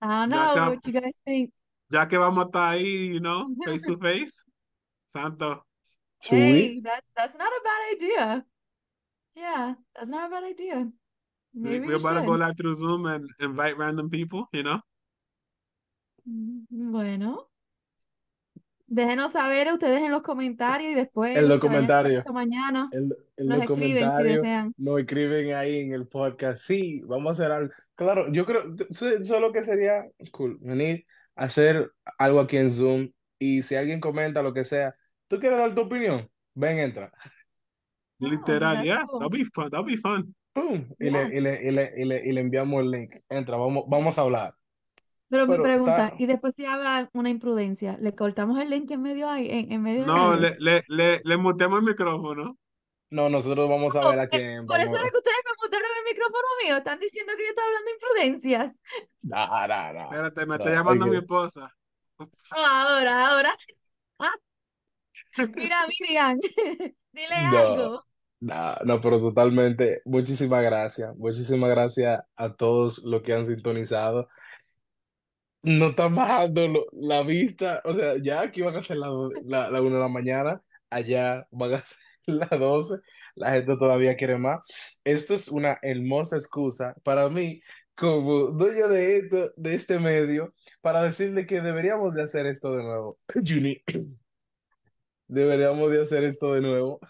I don't know que- what you guys think. Ya que vamos a estar ahí, you know, face to face. Santo. Hey, that, that's not a bad idea. Yeah, that's not a bad idea. We, Maybe we're we about to go live through Zoom and invite random people, you know. Mm, Bueno. Déjenos saber ustedes en los comentarios y después En los comentarios. mañana En, en nos los escriben si comentarios desean. nos escriben ahí en el podcast. Sí, vamos a hacer algo. Claro, yo creo, so- solo que sería cool venir hacer algo aquí en Zoom y si alguien comenta lo que sea, ¿tú quieres dar tu opinión? Ven, entra. Literal, that's yeah, that'll be fun. That'll be fun. Y, Yeah. le, y, le, y, le, y, le, y le enviamos el link. Entra, vamos, vamos a hablar. Pero mi Pero pregunta, está- y después si habla una imprudencia, ¿le cortamos el link en medio ahí, en, en medio de No, le, le, le, le mutemos el micrófono. No, nosotros vamos a No, ver a quién Por eso era que ustedes me mutaron el micrófono mío. Están diciendo que yo estaba hablando imprudencias. Nah, nah, nah. Espérate, me No, está llamando mi esposa. Ahora, ahora. Ah. Mira, Miriam, dile No. algo. Nah, no, pero totalmente. Muchísimas gracias. Muchísimas gracias a todos los que han sintonizado. No están bajando lo- la vista. O sea, ya aquí van a ser las la, la 1 de la mañana. Allá van a ser las 12. La gente todavía quiere más. Esto es una hermosa excusa para mí, como dueño de, esto, de este medio, para decirle que deberíamos de hacer esto de nuevo. Juni, deberíamos de hacer esto de nuevo.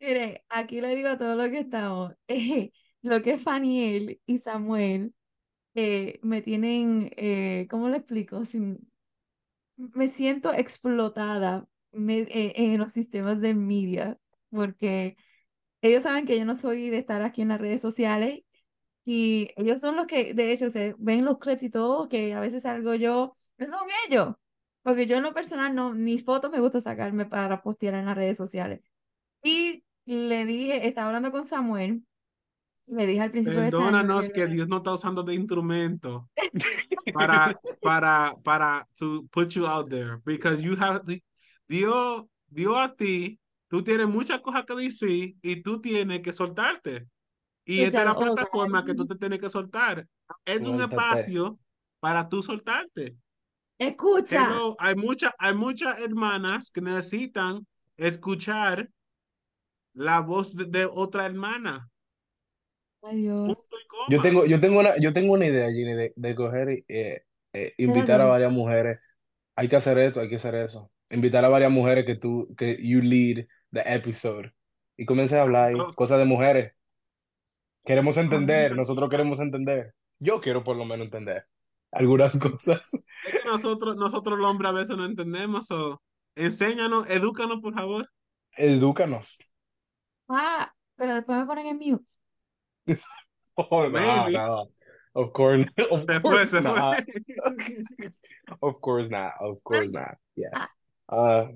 Mire, aquí le digo a todos los que estamos, eh, lo que Faniel y Samuel eh, me tienen, eh, ¿cómo le explico? Sin, me siento explotada me- eh, en los sistemas de media, porque ellos saben que yo no soy de estar aquí en las redes sociales y ellos son los que, de hecho, se ven los clips y todo, que a veces salgo yo, son ellos, porque yo en lo personal no, ni fotos me gusta sacarme para postear en las redes sociales. Y le dije, estaba hablando con Samuel, le dije al principio de Perdónanos le que Dios no está usando de instrumento para, para, para, to put you out there. Because you have, Dios, Dios a ti, tú tienes muchas cosas que decir y tú tienes que soltarte. Y esta es la plataforma que tú te tienes que soltar. Es un espacio para tú soltarte. Escucha, hay muchas, hay muchas hermanas que necesitan escuchar la voz de, de otra hermana. ay Dios. Yo tengo, yo tengo una, yo tengo una idea, Ginny, de, de coger y eh, eh, invitar a varias mujeres. Hay que hacer esto, hay que hacer eso. Invitar a varias mujeres que tú, que you lead the episode. Y comience a hablar ahí, cosas de mujeres. Queremos entender, Ay. nosotros queremos entender. Yo quiero por lo menos entender algunas cosas. Es que nosotros, nosotros los hombres a veces no entendemos, o enséñanos, edúcanos, por favor. Edúcanos. Ah, pero después me ponen en mute. Oh, no, Maybe. no. Of course, of course se not. Of course not, of course not. Yeah. Ah. Ah,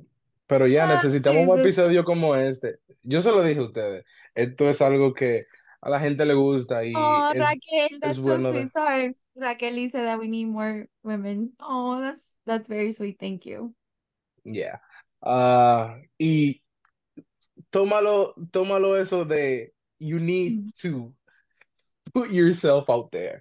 pero ya Ah, necesitamos un Jesus. episodio como este. Yo se lo dije a ustedes. Esto es algo que a la gente le gusta y Oh, es, Raquel, that's so bueno de- sweet. Sorry, Raquel he said that we need more women. Oh, that's that's very sweet. Thank you. yeah. Ah, y tómalo, tómalo eso de you need Mm. to put yourself out there.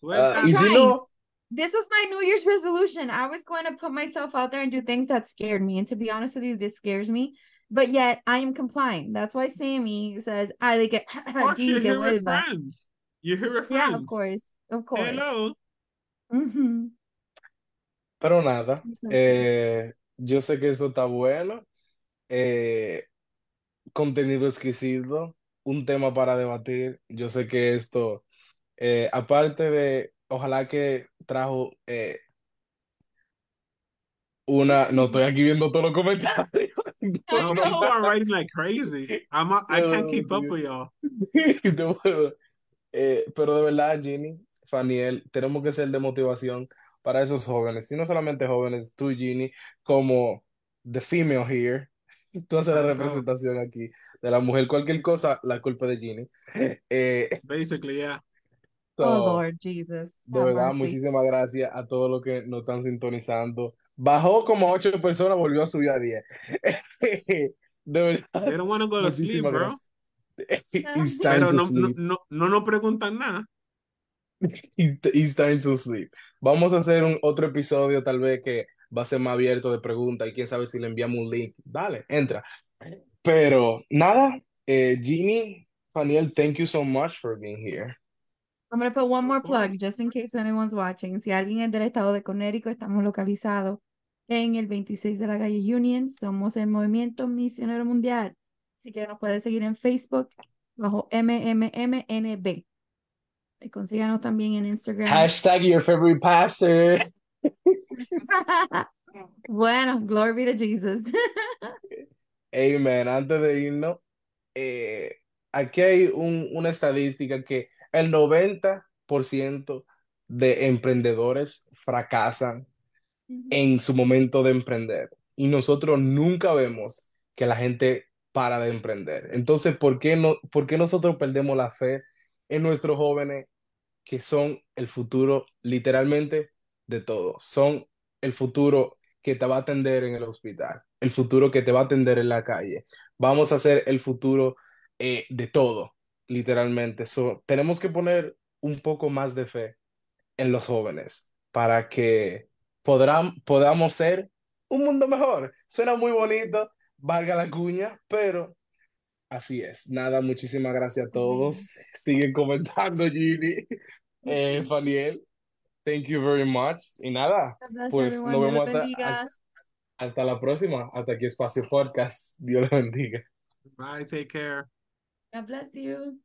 Well, Ah, I'm y si trying. no, This was my New Year's resolution. I was going to put myself out there and do things that scared me. And to be honest with you, this scares me. But yet I am complying. That's why Sammy says, I like it. of course, Gee, you que hear it vuelva. friends. You hear it Yeah, of friends. course. Of course. Hello. Mhm. pero nada. Eh, yo sé que esto está bueno. Eh, contenido exquisito, un tema para debatir. Yo sé que esto, eh, aparte de, ojalá que trajo eh, una, no estoy aquí viendo todos los comentarios. No, people are writing like crazy. I'm, a- I can't keep up with y'all. No. Eh, pero de verdad, Ginny, Faniel, tenemos que ser de motivación para esos jóvenes, y no solamente jóvenes, tú, Ginny, como the female here, tú haces la representación aquí de la mujer, cualquier cosa, la culpa de Ginny. Eh, Basically, yeah. Oh, so, Lord Jesus, de verdad, mercy. muchísimas gracias a todos los que nos están sintonizando. Bajó como ocho personas, volvió a subir a diez. De verdad, They don't want to go to sleep, bro. gracias. It's time Pero to no, no, sleep. no, no nos preguntan nada. It's time to sleep. Vamos a hacer un otro episodio, tal vez que va a ser más abierto de preguntas y quién sabe si le enviamos un link. Dale, entra. Pero nada, eh, Jeannie, Faniel, thank you so much for being here. I'm gonna put one more plug, just in case anyone's watching. Si alguien es del estado de Connecticut, estamos localizados en el 26 de la calle Union. Somos el Movimiento Misionero Mundial. Así que nos puede seguir en Facebook bajo MMMNB. Y consíganos también en Instagram. Hashtag your favorite pastor. Bueno, glory be to Jesus. Amen. Antes de irnos, eh, aquí hay un- una estadística que el 90% de emprendedores fracasan en su momento de emprender. Y nosotros nunca vemos que la gente para de emprender. Entonces, ¿por qué no, por qué nosotros perdemos la fe en nuestros jóvenes que son el futuro literalmente de todo? Son el futuro que te va a atender en el hospital, el futuro que te va a atender en la calle. Vamos a ser el futuro eh, de todo, literalmente. So, tenemos que poner un poco más de fe en los jóvenes para que podrán, podamos ser un mundo mejor. Suena muy bonito, valga la cuña, pero así es. Nada, muchísimas gracias a todos. Siguen comentando, Gini, eh, Faniel. Thank you very much. Y nada, bless pues everyone. nos vemos hasta, hasta, hasta la próxima. Hasta aquí Espacio Podcast. Dios les bendiga. Bye, take care. God bless you.